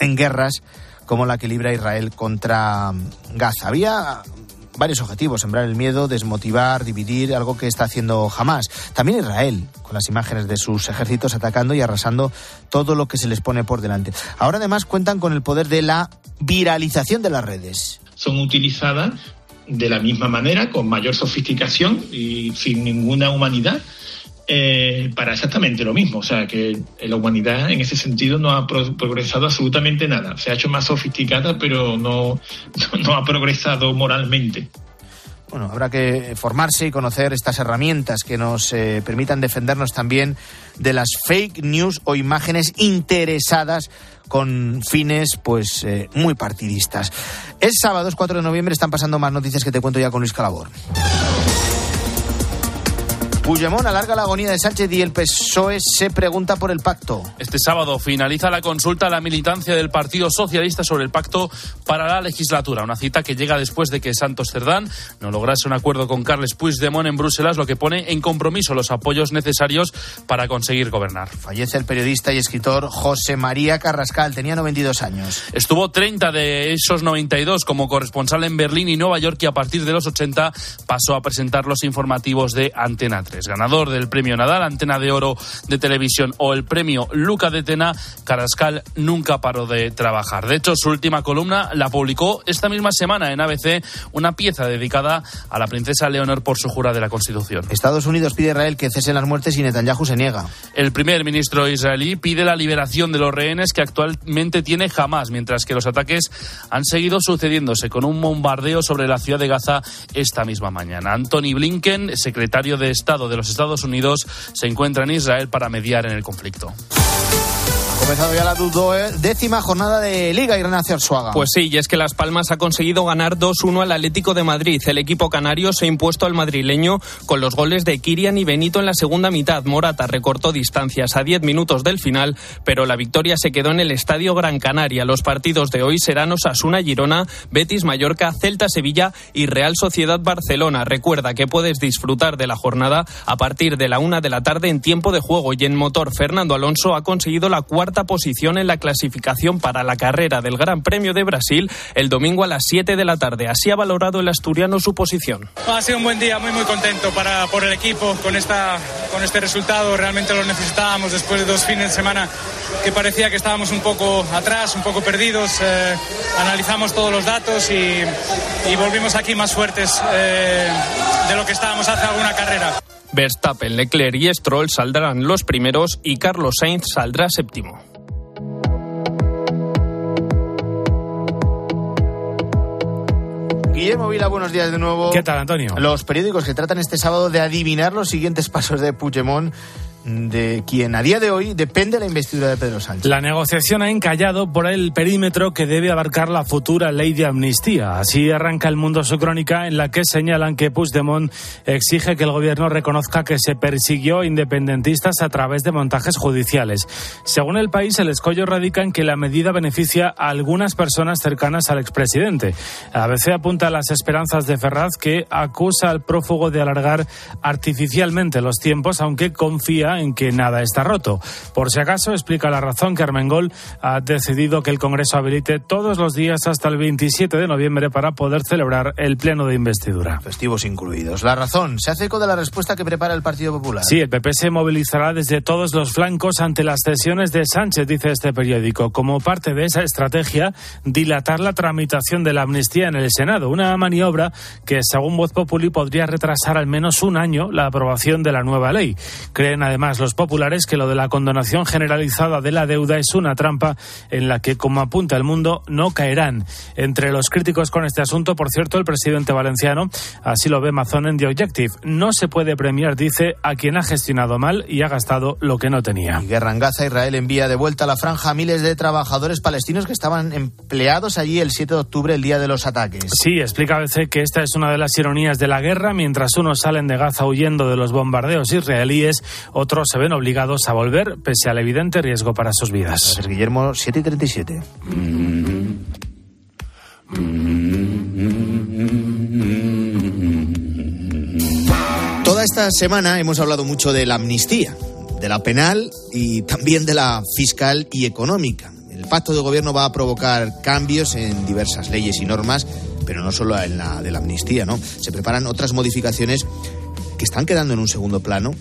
en guerras como la que libra Israel contra Gaza. Había varios objetivos, sembrar el miedo, desmotivar, dividir, algo que está haciendo Hamas. También Israel, con las imágenes de sus ejércitos atacando y arrasando todo lo que se les pone por delante. Ahora además cuentan con el poder de la viralización de las redes. Son utilizadas de la misma manera, con mayor sofisticación y sin ninguna humanidad eh, para exactamente lo mismo. O sea, que la humanidad en ese sentido no ha progresado absolutamente nada. Se ha hecho más sofisticada, pero no, no ha progresado moralmente. Bueno, habrá que formarse y conocer estas herramientas que nos eh, permitan defendernos también de las fake news o imágenes interesadas con fines pues eh, muy partidistas. Es sábado, es 4 de noviembre, están pasando más noticias que te cuento ya con Luis Calabor. Puigdemont alarga la agonía de Sánchez y el PSOE se pregunta por el pacto. Este sábado finaliza la consulta a la militancia del Partido Socialista sobre el pacto para la legislatura. Una cita que llega después de que Santos Cerdán no lograse un acuerdo con Carles Puigdemont en Bruselas, lo que pone en compromiso los apoyos necesarios para conseguir gobernar. Fallece el periodista y escritor José María Carrascal. Tenía 92 años. Estuvo 30 de esos 92 como corresponsal en Berlín y Nueva York y a partir de los 80 pasó a presentar los informativos de Antena 3 ganador del premio Nadal, Antena de Oro de Televisión o el premio Luca de Tena, Carascal nunca paró de trabajar. De hecho, su última columna la publicó esta misma semana en ABC, una pieza dedicada a la princesa Leonor por su jura de la Constitución. Estados Unidos pide a Israel que cese las muertes y Netanyahu se niega. El primer ministro israelí pide la liberación de los rehenes que actualmente tiene jamás, mientras que los ataques han seguido sucediéndose con un bombardeo sobre la ciudad de Gaza esta misma mañana. Anthony Blinken, secretario de Estado de los Estados Unidos se encuentra en Israel para mediar en el conflicto. Comenzado ya la décima jornada de Liga Ignacio Arzuaga. Pues sí, y es que Las Palmas ha conseguido ganar 2-1 al Atlético de Madrid. El equipo canario se ha impuesto al madrileño con los goles de Kirian y Benito en la segunda mitad. Morata recortó distancias a 10 minutos del final, pero la victoria se quedó en el Estadio Gran Canaria. Los partidos de hoy serán Osasuna Girona, Betis Mallorca, Celta Sevilla y Real Sociedad Barcelona. Recuerda que puedes disfrutar de la jornada a partir de la una de la tarde en tiempo de juego y en motor Fernando Alonso ha conseguido la cuarta posición en la clasificación para la carrera del Gran Premio de Brasil el domingo a las 7 de la tarde. Así ha valorado el asturiano su posición. Ha sido un buen día, muy muy contento para, por el equipo con, esta, con este resultado. Realmente lo necesitábamos después de dos fines de semana que parecía que estábamos un poco atrás, un poco perdidos. Eh, analizamos todos los datos y, volvimos aquí más fuertes eh, de lo que estábamos hace alguna carrera. Verstappen, Leclerc y Stroll saldrán los primeros y Carlos Sainz saldrá séptimo. Guillermo Vila, buenos días de nuevo. ¿Qué tal, Antonio? Los periódicos que tratan este sábado de adivinar los siguientes pasos de Puigdemont de quien a día de hoy depende la investidura de Pedro Sánchez. La negociación ha encallado por el perímetro que debe abarcar la futura ley de amnistía. Así arranca el mundo su crónica en la que señalan que Puigdemont exige que el gobierno reconozca que se persiguió independentistas a través de montajes judiciales. Según el país, el escollo radica en que la medida beneficia a algunas personas cercanas al expresidente. ABC apunta a las esperanzas de Ferraz que acusa al prófugo de alargar artificialmente los tiempos, aunque confía en que nada está roto. Por si acaso, explica la razón que Armengol ha decidido que el Congreso habilite todos los días hasta el 27 de noviembre para poder celebrar el pleno de investidura. Festivos incluidos. La razón se hace eco de la respuesta que prepara el Partido Popular. Sí, el PP se movilizará desde todos los flancos ante las cesiones de Sánchez, dice este periódico. Como parte de esa estrategia, dilatar la tramitación de la amnistía en el Senado, una maniobra que, según Voz Populi, podría retrasar al menos un año la aprobación de la nueva ley. Creen además los populares que lo de la condonación generalizada de la deuda es una trampa en la que, como apunta el mundo, no caerán. Entre los críticos con este asunto, por cierto, el presidente valenciano, así lo ve Mazón en The Objective, no se puede premiar, dice, a quien ha gestionado mal y ha gastado lo que no tenía. Y guerra en Gaza, Israel envía de vuelta a la franja a miles de trabajadores palestinos que estaban empleados allí el 7 de octubre, el día de los ataques. Sí, explica ABC que esta es una de las ironías de la guerra. Mientras unos salen de Gaza huyendo de los bombardeos israelíes, otros se ven obligados a volver pese al evidente riesgo para sus vidas. Guillermo, 7 y 37. Toda esta semana hemos hablado mucho de la amnistía, de la penal y también de la fiscal y económica. El pacto de gobierno va a provocar cambios en diversas leyes y normas, pero no solo en la de la amnistía, ¿no? Se preparan otras modificaciones que están quedando en un segundo plano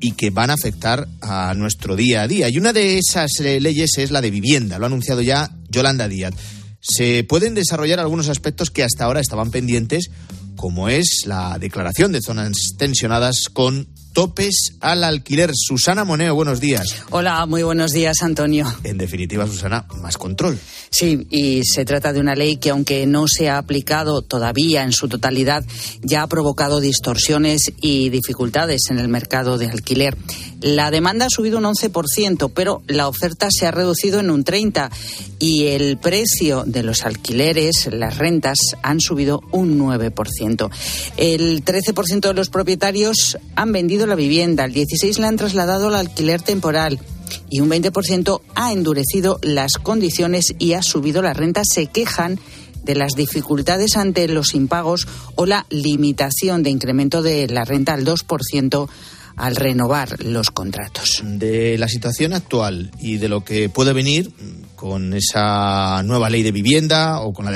y que van a afectar a nuestro día a día. Y una de esas eh, leyes es la de vivienda, lo ha anunciado ya Yolanda Díaz. Se pueden desarrollar algunos aspectos que hasta ahora estaban pendientes, como es la declaración de zonas tensionadas con topes al alquiler. Susana Moneo, buenos días. Hola, muy buenos días, Antonio. En definitiva, Susana, más control. Sí, y se trata de una ley que, aunque no se ha aplicado todavía en su totalidad, ya ha provocado distorsiones y dificultades en el mercado de alquiler. La demanda ha subido un 11%, pero la oferta se ha reducido en un 30% y el precio de los alquileres, las rentas, han subido un 9%. El 13% de los propietarios han vendido la vivienda, el 16% la han trasladado al alquiler temporal y un 20% ha endurecido las condiciones y ha subido las rentas. Se quejan de las dificultades ante los impagos o la limitación de incremento de la renta al 2% al renovar los contratos. De la situación actual y de lo que puede venir con esa nueva ley de vivienda o con,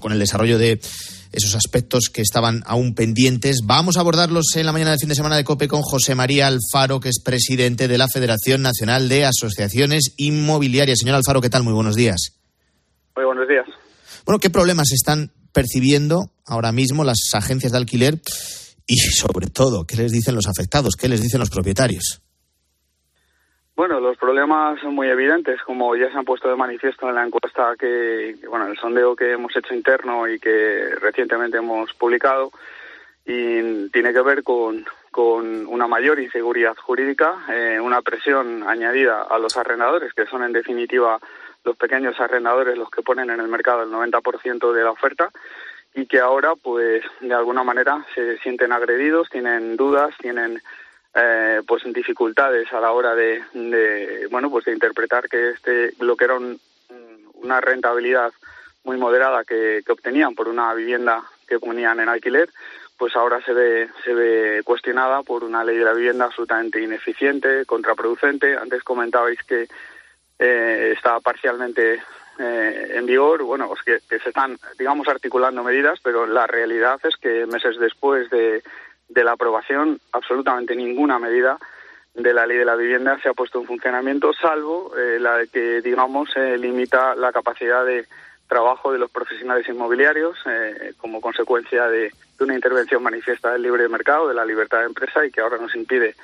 con el desarrollo de esos aspectos que estaban aún pendientes. Vamos a abordarlos en la mañana del fin de semana de COPE con José María Alfaro, que es presidente de la Federación Nacional de Asociaciones Inmobiliarias. Señor Alfaro, ¿qué tal? Muy buenos días. Muy buenos días. Bueno, ¿qué problemas están percibiendo ahora mismo las agencias de alquiler y sobre todo, ¿qué les dicen los afectados? ¿Qué les dicen los propietarios? Bueno, los problemas son muy evidentes, como ya se han puesto de manifiesto en la encuesta que, bueno, el sondeo que hemos hecho interno y que recientemente hemos publicado, y tiene que ver con, con una mayor inseguridad jurídica, eh, una presión añadida a los arrendadores, que son en definitiva los pequeños arrendadores los que ponen en el mercado el 90% de la oferta y que ahora pues de alguna manera se sienten agredidos, tienen dudas, tienen eh, pues dificultades a la hora de, de, bueno pues de interpretar que este lo que era una rentabilidad muy moderada que, que obtenían por una vivienda que ponían en alquiler pues ahora se ve se ve cuestionada por una ley de la vivienda absolutamente ineficiente, contraproducente. Antes comentabais que eh, está parcialmente eh, en vigor, bueno, pues que, se están, digamos, articulando medidas, pero la realidad es que meses después de, de la aprobación, absolutamente ninguna medida de la ley de la vivienda se ha puesto en funcionamiento, salvo eh, la que, digamos, eh, limita la capacidad de trabajo de los profesionales inmobiliarios eh, como consecuencia de, de, una intervención manifiesta del libre mercado, de la libertad de empresa y que ahora nos impide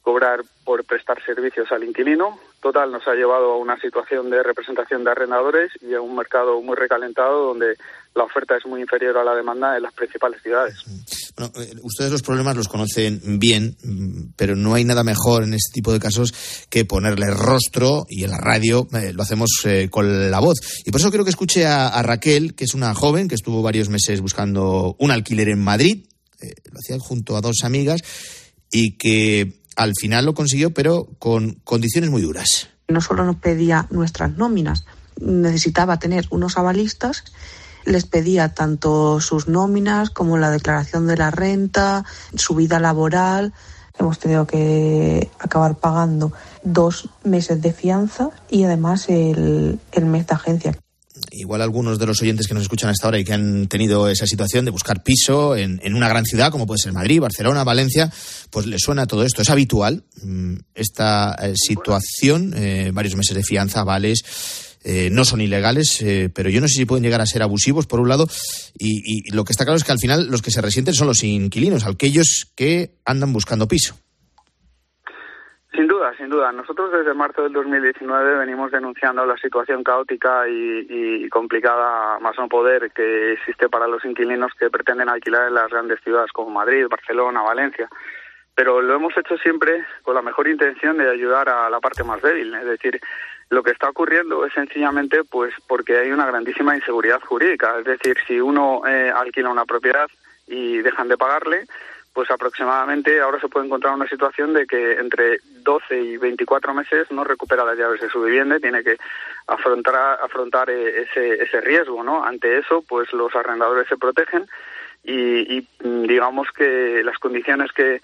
cobrar por prestar servicios al inquilino. Total nos ha llevado a una situación de representación de arrendadores y a un mercado muy recalentado donde la oferta es muy inferior a la demanda en las principales ciudades. Bueno, eh, ustedes los problemas los conocen bien, pero no hay nada mejor en este tipo de casos que ponerle rostro y en la radio eh, lo hacemos eh, con la voz. Y por eso quiero que escuche a, Raquel, que es una joven que estuvo varios meses buscando un alquiler en Madrid, lo hacía junto a dos amigas y que al final lo consiguió, pero con condiciones muy duras. No solo nos pedía nuestras nóminas, necesitaba tener unos avalistas, les pedía tanto sus nóminas como la declaración de la renta, su vida laboral. Hemos tenido que acabar pagando dos meses de fianza y además el, el mes de agencia igual algunos de los oyentes que nos escuchan hasta ahora y que han tenido esa situación de buscar piso en, una gran ciudad como puede ser Madrid, Barcelona, Valencia, pues les suena todo esto. ¿Es habitual mm, esta eh, situación? Eh, varios meses de fianza, vales. Eh, no son ilegales, pero yo no sé si pueden llegar a ser abusivos, por un lado, y lo que está claro es que al final los que se resienten son los inquilinos, aquellos que andan buscando piso. Sin duda, sin duda. Nosotros desde marzo del 2019 venimos denunciando la situación caótica y, y, complicada, más no poder, que existe para los inquilinos que pretenden alquilar en las grandes ciudades como Madrid, Barcelona, Valencia. Pero lo hemos hecho siempre con la mejor intención de ayudar a la parte más débil. Es decir, lo que está ocurriendo es sencillamente pues porque hay una grandísima inseguridad jurídica. Es decir, si uno eh, alquila una propiedad y dejan de pagarle, pues aproximadamente ahora se puede encontrar una situación de que entre 12 y 24 meses no recupera las llaves de su vivienda tiene que afrontar, afrontar ese, ese riesgo, ¿no? Ante eso, pues los arrendadores se protegen y, y digamos que las condiciones que,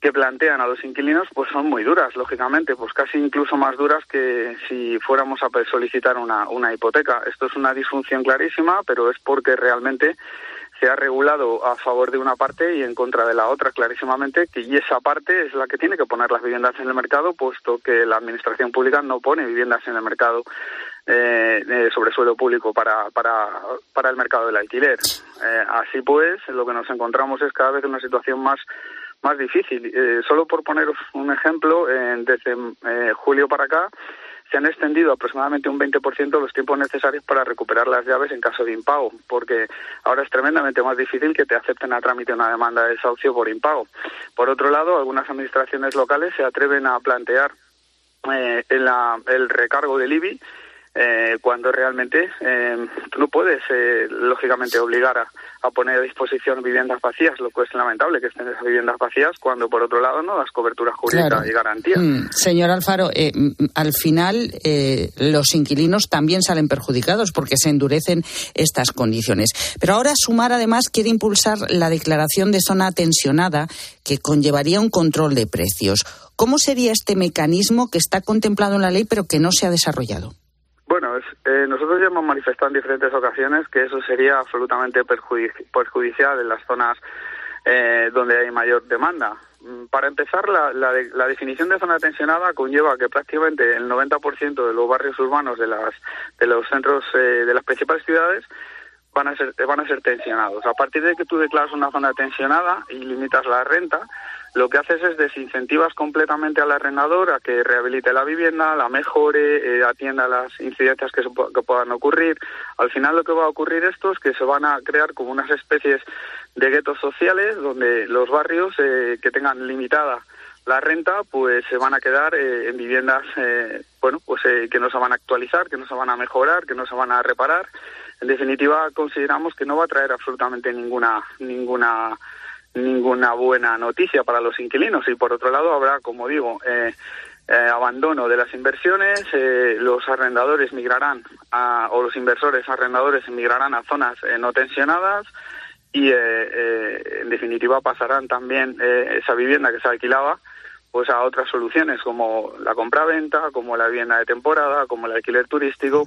que plantean a los inquilinos pues son muy duras, lógicamente, pues casi incluso más duras que si fuéramos a solicitar una, una hipoteca. Esto es una disfunción clarísima, pero es porque realmente se ha regulado a favor de una parte y en contra de la otra clarísimamente, y esa parte es la que tiene que poner las viviendas en el mercado, puesto que la administración pública no pone viviendas en el mercado eh, eh, sobre suelo público para, para, para el mercado del alquiler. Eh, así pues, lo que nos encontramos es cada vez una situación más más difícil. Eh, solo por poneros un ejemplo, desde eh, julio para acá se han extendido aproximadamente un 20% los tiempos necesarios para recuperar las llaves en caso de impago, porque ahora es tremendamente más difícil que te acepten a trámite una demanda de desahucio por impago. Por otro lado, algunas administraciones locales se atreven a plantear eh, el recargo del IBI eh, cuando realmente eh, tú no puedes, eh, lógicamente, obligar a, a, poner a disposición viviendas vacías, lo que es lamentable que estén esas viviendas vacías, cuando por otro lado no das cobertura jurídica claro. y garantía. Mm, señor Alfaro, eh, al final eh, los inquilinos también salen perjudicados porque se endurecen estas condiciones. Pero ahora Sumar además quiere impulsar la declaración de zona tensionada que conllevaría un control de precios. ¿Cómo sería este mecanismo que está contemplado en la ley pero que no se ha desarrollado? Bueno, es, eh, nosotros ya hemos manifestado en diferentes ocasiones que eso sería absolutamente perjudici perjudicial en las zonas eh, donde hay mayor demanda. Para empezar, la, la, de, la, definición de zona tensionada conlleva que prácticamente el 90% de los barrios urbanos de, las, de los centros eh, de las principales ciudades van a ser van a ser tensionados. A partir de que tú declaras una zona tensionada y limitas la renta, lo que haces es desincentivas completamente al arrendador a que rehabilite la vivienda, la mejore, eh, atienda las incidencias que, que puedan ocurrir. Al final lo que va a ocurrir esto es que se van a crear como unas especies de guetos sociales donde los barrios eh, que tengan limitada la renta pues se van a quedar eh, en viviendas eh, bueno pues eh, que no se van a actualizar que no se van a mejorar que no se van a reparar en definitiva consideramos que no va a traer absolutamente ninguna ninguna ninguna buena noticia para los inquilinos. Y por otro lado habrá como digo eh, eh, abandono de las inversiones, eh, los arrendadores migrarán a, o los inversores arrendadores migrarán a zonas eh, no tensionadas. Y en definitiva pasarán también esa vivienda que se alquilaba pues a otras soluciones como la compra-venta, como la vivienda de temporada, como el alquiler turístico,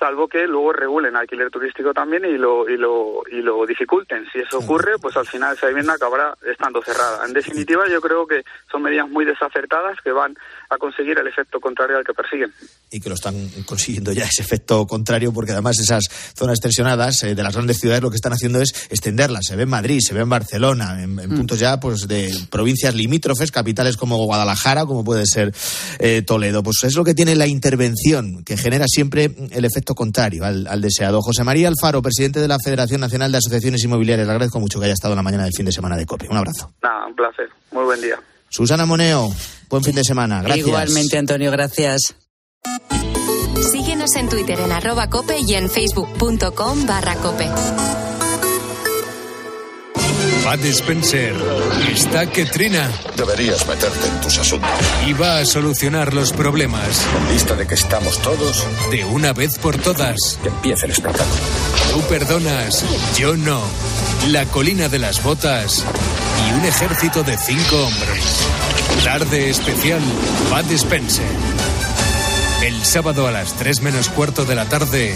salvo que luego regulen alquiler turístico también y lo y lo y lo dificulten. Si eso ocurre, pues al final esa vivienda acabará estando cerrada. En definitiva, yo creo que son medidas muy desacertadas que van a conseguir el efecto contrario al que persiguen. y que lo están consiguiendo ya ese efecto contrario, porque además esas zonas tensionadas eh, de las grandes ciudades lo que están haciendo es extenderlas. Se ve en Madrid, se ve en Barcelona, en, en puntos ya pues de provincias limítrofes, capitales como Guadalajara, como puede ser eh, Toledo. Pues es lo que tiene la intervención, que genera siempre el efecto contrario al, al deseado. José María Alfaro, presidente de la Federación Nacional de Asociaciones Inmobiliarias, le agradezco mucho que haya estado en la mañana del fin de semana de COPE. Un abrazo. Nada, un placer. Muy buen día. Susana Moneo, buen fin de semana. Gracias. Igualmente, Antonio, gracias. Síguenos en Twitter en arroba cope y en facebook.com barra cope. Bud Spencer está que trina Deberías meterte en tus asuntos. y va a solucionar los problemas. En vista de que estamos todos, De una vez por todas. que empiece el espectáculo. Tú perdonas, yo no. La colina de las botas y un ejército de cinco hombres. Tarde especial, Bud Spencer. El sábado a las 3 menos cuarto de la tarde,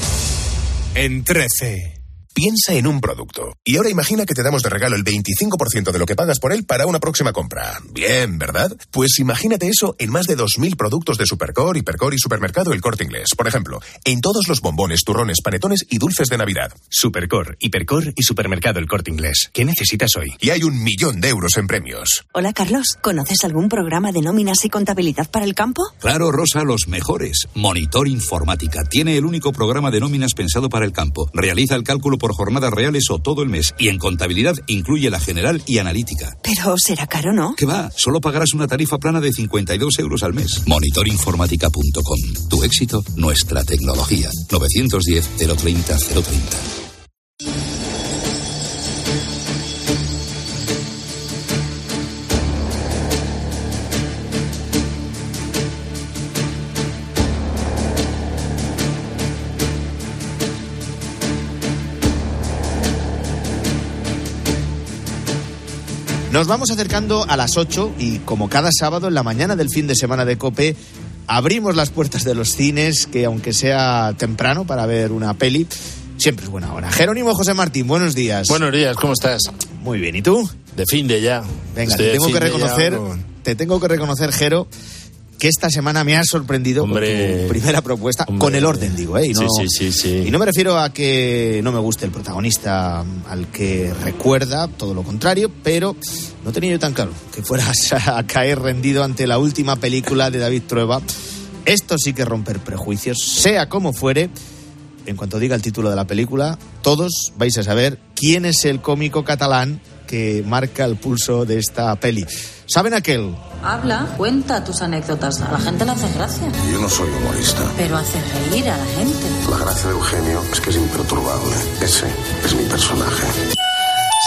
en 13. Piensa en un producto. Y ahora imagina que te damos de regalo el 25% de lo que pagas por él para una próxima compra. Bien, ¿verdad? Pues imagínate eso en más de 2.000 productos de Supercore, Hipercore y Supermercado El Corte Inglés. Por ejemplo, en todos los bombones, turrones, panetones y dulces de Navidad. Supercore, Hipercore y Supermercado El Corte Inglés. ¿Qué necesitas hoy? Y hay un millón de euros en premios. Hola Carlos, ¿conoces algún programa de nóminas y contabilidad para el campo? Claro, Rosa, los mejores. Monitor Informática. Tiene el único programa de nóminas pensado para el campo. Realiza el cálculo por jornadas reales o todo el mes. Y en contabilidad incluye la general y analítica. Pero será caro, ¿no? ¿Qué va? Solo pagarás una tarifa plana de 52 euros al mes. Monitorinformática.com. Tu éxito, nuestra tecnología. 910 030 030. Nos vamos acercando a las 8 y como cada sábado en la mañana del fin de semana de Cope abrimos las puertas de los cines, que aunque sea temprano para ver una peli, siempre es buena hora. Jerónimo José Martín, buenos días. Buenos días, ¿cómo estás? Muy bien, ¿y tú? De fin de ya. Venga, Estoy te tengo que ya reconocer, con- te tengo que reconocer, Jero, que esta semana me has sorprendido Hombre. con tu primera propuesta, Hombre. con el orden, digo, ¿eh? Y no, Sí, sí, sí, sí. Y no me refiero a que no me guste el protagonista al que recuerda, todo lo contrario, pero no tenía yo tan claro que fueras a caer rendido ante la última película de David Trueba. Esto sí que romper prejuicios, sea como fuere. En cuanto diga el título de la película, todos vais a saber quién es el cómico catalán que marca el pulso de esta peli. ¿Saben aquel? Habla, cuenta tus anécdotas. A la gente le hace gracia. Yo no soy humorista. Pero hace reír a la gente. La gracia de Eugenio es que es imperturbable. Ese es mi personaje.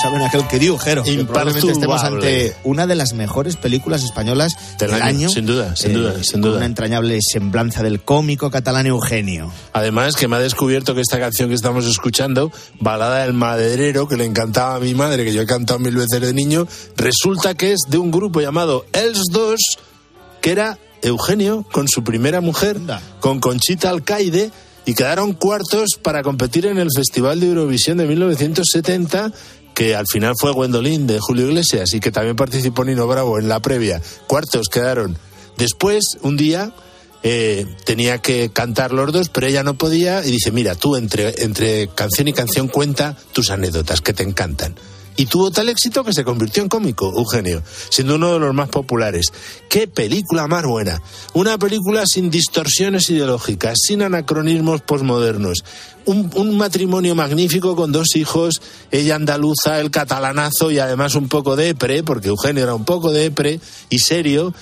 ¿Saben aquel que dio, Jero? Que probablemente estemos ante una de las mejores películas españolas del, Del año. año, sin duda, sin duda, sin duda. Una entrañable semblanza del cómico catalán Eugenio. Además, que me ha descubierto que esta canción que estamos escuchando, Balada del Maderero, que le encantaba a mi madre, que yo he cantado mil veces de niño, resulta que es de un grupo llamado Els Dos, que era Eugenio con su primera mujer, con Conchita Alcaide, y quedaron cuartos para competir en el Festival de Eurovisión de 1970 que al final fue Gwendolyn de Julio Iglesias y que también participó Nino Bravo en la previa. Cuartos quedaron. Después, un día, eh, tenía que cantar los dos, pero ella no podía y dice, mira, tú entre, entre canción y canción cuenta tus anécdotas que te encantan. Y tuvo tal éxito que se convirtió en cómico, Eugenio, siendo uno de los más populares. ¡Qué película más buena! Una película sin distorsiones ideológicas, sin anacronismos posmodernos. Un, matrimonio magnífico con dos hijos, ella andaluza, el catalanazo y además un poco depre, porque Eugenio era un poco depre y serio,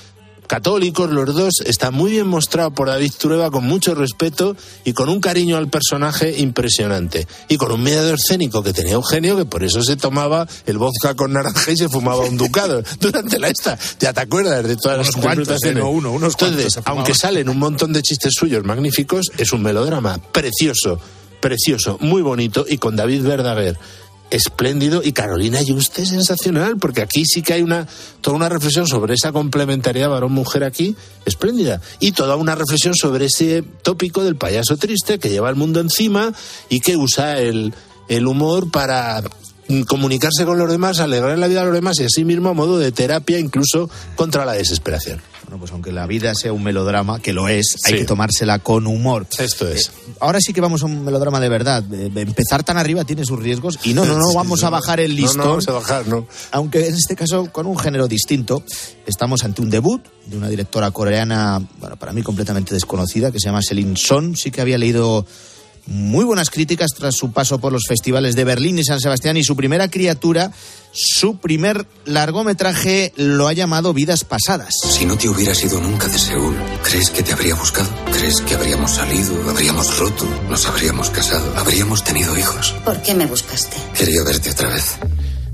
católicos los dos, está muy bien mostrado por David Trueba con mucho respeto y con un cariño al personaje impresionante. Y con un medio escénico que tenía Eugenio, que por eso se tomaba el vodka con naranja y se fumaba un ducado durante la esta. Ya te acuerdas de todas Unos las interpretaciones. eh, no uno, unos Entonces, aunque salen un montón de chistes suyos magníficos, es un melodrama precioso, precioso, muy bonito y con David Verdaguer espléndido. Y Carolina Yuste sensacional porque aquí sí que hay una toda una reflexión sobre esa complementariedad varón-mujer aquí espléndida. Y toda una reflexión sobre ese tópico del payaso triste que lleva el mundo encima y que usa el, el humor para mm, comunicarse con los demás, alegrar la vida a los demás y así mismo a modo de terapia incluso contra la desesperación. Bueno, pues aunque la vida sea un melodrama, que lo es, hay que tomársela con humor. Esto es. ahora sí que vamos a un melodrama de verdad. Eh, Empezar tan arriba tiene sus riesgos y no, no, no vamos no. a bajar el No, no listón. vamos a bajar, no. Aunque en este caso con un género distinto. Estamos ante un debut de una directora coreana, bueno, para mí completamente desconocida, que se llama Celine Son. Sí que había leído muy buenas críticas tras su paso por los festivales de Berlín y San Sebastián y su primera criatura, su primer largometraje lo ha llamado Vidas Pasadas. Si no te hubieras ido nunca de Seúl, ¿crees que te habría buscado? ¿Crees que habríamos salido, habríamos roto, nos habríamos casado, habríamos tenido hijos? ¿Por qué me buscaste? Quería verte otra vez.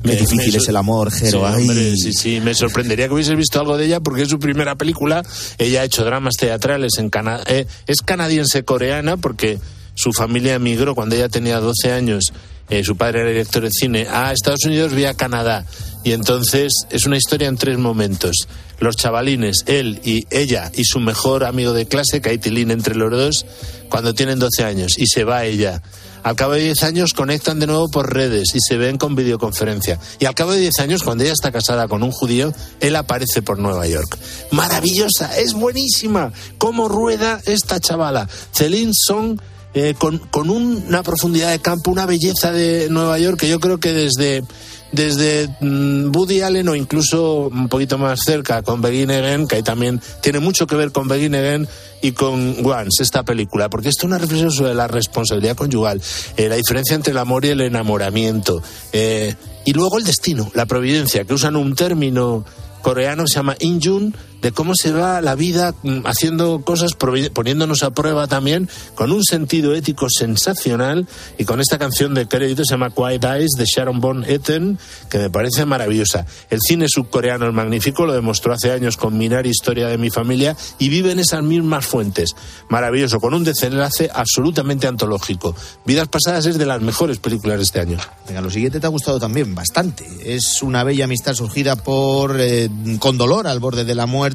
Qué difícil es el amor, Jero. Sí, hombre, sí, sí, me sorprendería que hubieses visto algo de ella porque es su primera película. Ella ha hecho dramas teatrales en Canadá. es canadiense-coreana porque su familia emigró cuando ella tenía 12 años. eh, su padre era director de cine a Estados Unidos vía Canadá. Y entonces es una historia en tres momentos. Los chavalines, él y ella y su mejor amigo de clase, Kaitilin, entre los dos, cuando tienen 12 años. Y se va ella. Al cabo de 10 años conectan de nuevo por redes y se ven con videoconferencia. Y al cabo de 10 años, cuando ella está casada con un judío, él aparece por Nueva York. Maravillosa, es buenísima. ¿Cómo rueda esta chavala? Celine Song eh, con, con un- una profundidad de campo, una belleza de Nueva York que yo creo que desde, desde mm, Woody Allen o incluso un poquito más cerca con Begin Again, que ahí también tiene mucho que ver con Begin Again y con Once, esta película, porque esto es una reflexión sobre la responsabilidad conyugal, eh, la diferencia entre el amor y el enamoramiento, eh, y luego el destino, la providencia, que usan un término coreano que se llama Injun, de cómo se va la vida mm, haciendo cosas, poniéndonos a prueba también, con un sentido ético sensacional, y con esta canción de crédito se llama Quiet Eyes de Sharon Von Etten, que me parece maravillosa. El cine subcoreano es magnífico, lo demostró hace años con Mirar Historia de mi familia, y vive en esas mismas fuentes. Maravilloso, con un desenlace absolutamente antológico. Vidas Pasadas es de las mejores películas de este año. Venga, lo siguiente te ha gustado también bastante. Es una bella amistad surgida por eh, con dolor al borde de la muerte.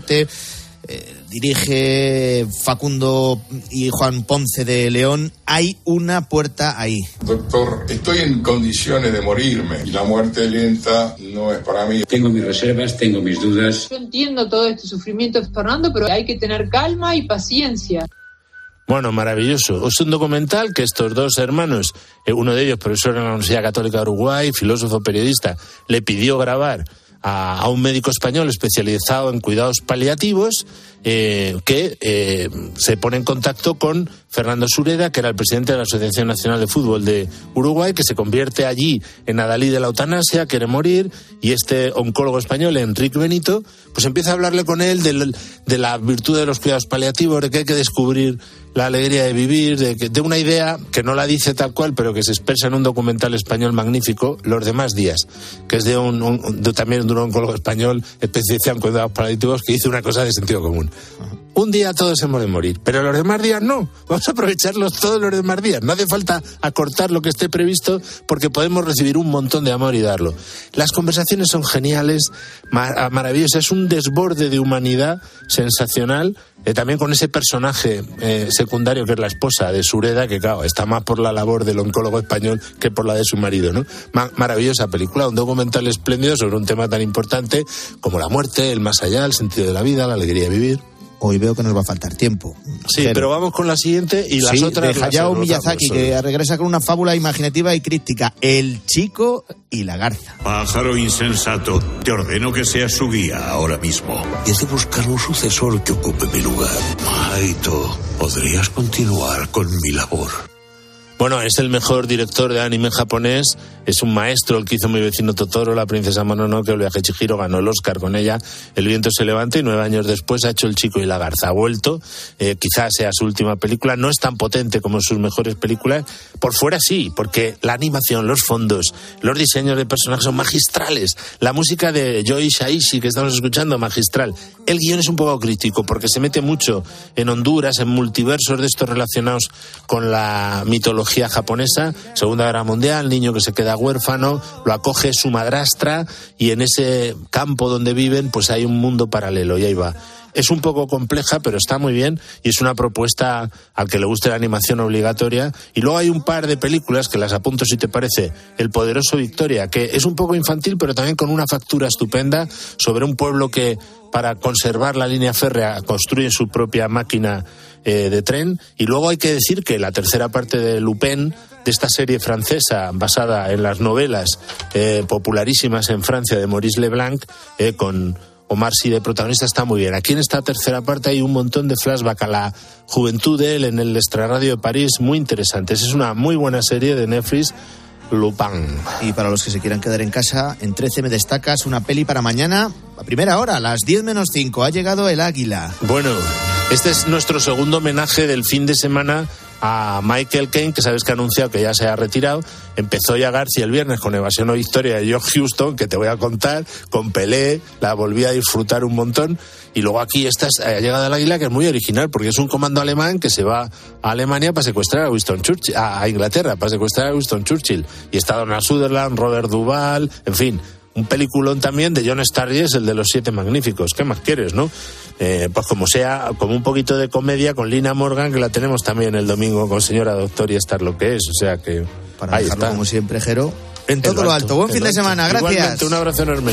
Eh, dirige Facundo y Juan Ponce de León. Hay una puerta ahí. Doctor, estoy en condiciones de morirme y la muerte lenta no es para mí. Tengo mis reservas, tengo mis dudas. Yo entiendo todo este sufrimiento, Fernando, pero hay que tener calma y paciencia. Bueno, maravilloso. Es un documental que estos dos hermanos, eh, uno de ellos profesor en la Universidad Católica de Uruguay, filósofo periodista, le pidió grabar a, un médico español especializado en cuidados paliativos eh, que eh, se pone en contacto con Fernando Sureda, que era el presidente de la Asociación Nacional de Fútbol de Uruguay, que se convierte allí en adalí de la eutanasia, quiere morir, y este oncólogo español, Enrique Benito, pues empieza a hablarle con él de, la virtud de los cuidados paliativos, de que hay que descubrir la alegría de vivir, de, que- de una idea que no la dice tal cual, pero que se expresa en un documental español magnífico, Los demás días, que es de un, un- de- también de un oncólogo español especializado en cuidados paliativos que dice una cosa de sentido común. Un día todos hemos de morir, pero los demás días no. Vamos a aprovecharlos todos los demás días. No hace falta acortar lo que esté previsto porque podemos recibir un montón de amor y darlo. Las conversaciones son geniales, ma- maravillosas. Es un desborde de humanidad sensacional. Eh, también con ese personaje eh, secundario que es la esposa de Sureda, que claro, está más por la labor del oncólogo español que por la de su marido, ¿no? Ma- maravillosa película, un documental espléndido sobre un tema tan importante como la muerte, el más allá, el sentido de la vida, la alegría de vivir. Hoy veo que nos va a faltar tiempo. Sí, pero, vamos con la siguiente y las Sí, otras. de Hayao Miyazaki, que regresa con una fábula imaginativa y críptica. El chico y la garza. Pájaro insensato, te ordeno que seas su guía ahora mismo. Y he de buscar un sucesor que ocupe mi lugar. Maito, podrías continuar con mi labor. Bueno, es el mejor director de anime japonés. Es un maestro el que hizo mi vecino Totoro, la princesa Mononoke, el viaje Chihiro, ganó el Oscar con ella. El viento se levanta y nueve años después ha hecho El chico y la garza. Ha vuelto. Eh, quizás sea su última película. No es tan potente como sus mejores películas. Por fuera sí, porque la animación, los fondos, los diseños de personajes son magistrales. La música de Joy Shaishi que estamos escuchando, magistral. El guion es un poco crítico porque se mete mucho en Honduras, en multiversos de estos relacionados con la mitología japonesa. Segunda Guerra Mundial, niño que se queda huérfano, lo acoge su madrastra y en ese campo donde viven pues hay un mundo paralelo y ahí va. Es un poco compleja, pero está muy bien y es una propuesta al que le guste la animación obligatoria. Y luego hay un par de películas que las apunto si te parece. El poderoso Victoria, que es un poco infantil, pero también con una factura estupenda sobre un pueblo que para conservar la línea férrea construye su propia máquina eh, de tren. Y luego hay que decir que la tercera parte de Lupin, de esta serie francesa basada en las novelas eh, popularísimas en Francia de Maurice Leblanc, eh, con Omar Sy de protagonista está muy bien. Aquí en esta tercera parte hay un montón de flashback a la juventud de él en el extrarradio de París, muy interesantes. Es una muy buena serie de Netflix, Lupin. Y para los que se quieran quedar en casa, en 13 me destacas una peli para mañana, a primera hora, a las 10 menos 5. Ha llegado el águila. Bueno, este es nuestro segundo homenaje del fin de semana a Michael Caine, que sabes que ha anunciado que ya se ha retirado. Empezó ya García el viernes con Evasión o Victoria de George Houston, que te voy a contar, con Pelé, la volví a disfrutar un montón. Y luego aquí esta es- ha llegado el águila, que es muy original, porque es un comando alemán que se va a Alemania para secuestrar a Winston Churchill, a Inglaterra para secuestrar a Winston Churchill. Y está Donald Sutherland, Robert Duvall, en fin, un peliculón también de John Sturges, el de los siete magníficos. ¿Qué más quieres, no? Eh, pues como sea, como un poquito de comedia con Lina Morgan, que la tenemos también el domingo con Señora Doctor y estar lo que es. O sea que Para ahí dejarlo, está. como siempre, Jero, en todo lo alto. Buen en fin de semana, gracias. Igualmente, un abrazo enorme.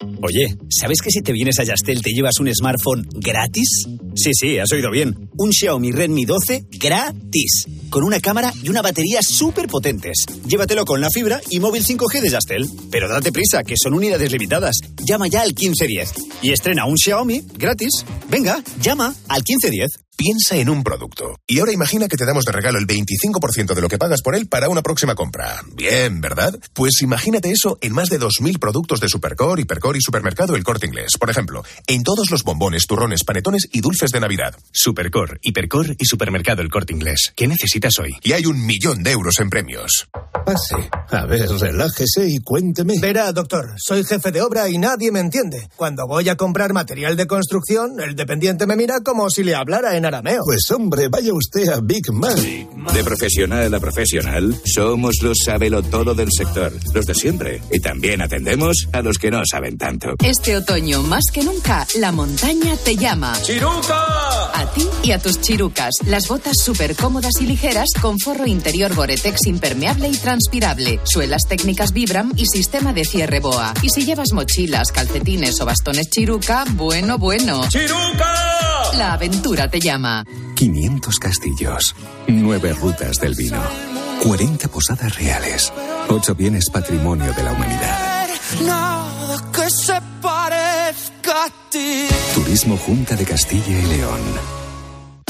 Oye, ¿sabes que si te vienes a Yastel te llevas un smartphone gratis? Sí, sí, has oído bien. Un Xiaomi Redmi 12 gratis. Con una cámara y una batería súper potentes. Llévatelo con la fibra y móvil 5G de Yastel. Pero date prisa, que son unidades limitadas. Llama ya al 1510 y estrena un Xiaomi gratis. Venga, llama al 1510. Piensa en un producto. Y ahora imagina que te damos de regalo el 25% de lo que pagas por él para una próxima compra. Bien, ¿verdad? Pues imagínate eso en más de 2.000 productos de Supercore, Hipercore y Supermercado El Corte Inglés. Por ejemplo, en todos los bombones, turrones, panetones y dulces de Navidad. Supercor, Hipercor y Supermercado El Corte Inglés. ¿Qué necesitas hoy? Y hay un millón de euros en premios. Pase. A ver, relájese y cuénteme. Verá, doctor, soy jefe de obra y nadie me entiende. Cuando voy a comprar material de construcción, el dependiente me mira como si le hablara en arameo. Pues hombre, vaya usted a Big Man. De profesional a profesional, somos los todo del sector, los de siempre. Y también atendemos a los que no saben tanto. Este otoño, más que nunca, la montaña te llama. ¡Chiruca! A ti y a tus chirucas. Las botas súper cómodas y ligeras con forro interior Gore-Tex impermeable y transpirable. Suelas técnicas Vibram y sistema de cierre BOA. Y si llevas mochilas, calcetines o bastones chiruca, bueno, bueno. ¡Chiruca! La aventura te llama. 500 castillos, 9 rutas del vino, 40 posadas reales, 8 bienes patrimonio de la humanidad. Nada que se parezca a ti. Turismo Junta de Castilla y León.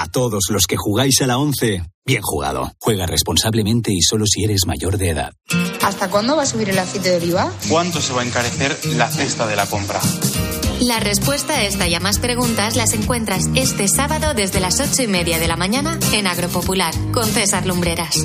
¿A todos los que jugáis a la 11, bien jugado. Juega responsablemente y solo si eres mayor de edad. ¿Hasta cuándo va a subir el aceite de oliva? ¿Cuánto se va a encarecer la cesta de la compra? La respuesta a esta y a más preguntas las encuentras este sábado desde las ocho y media de la mañana en Agropopular con César Lumbreras.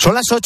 Son las 8.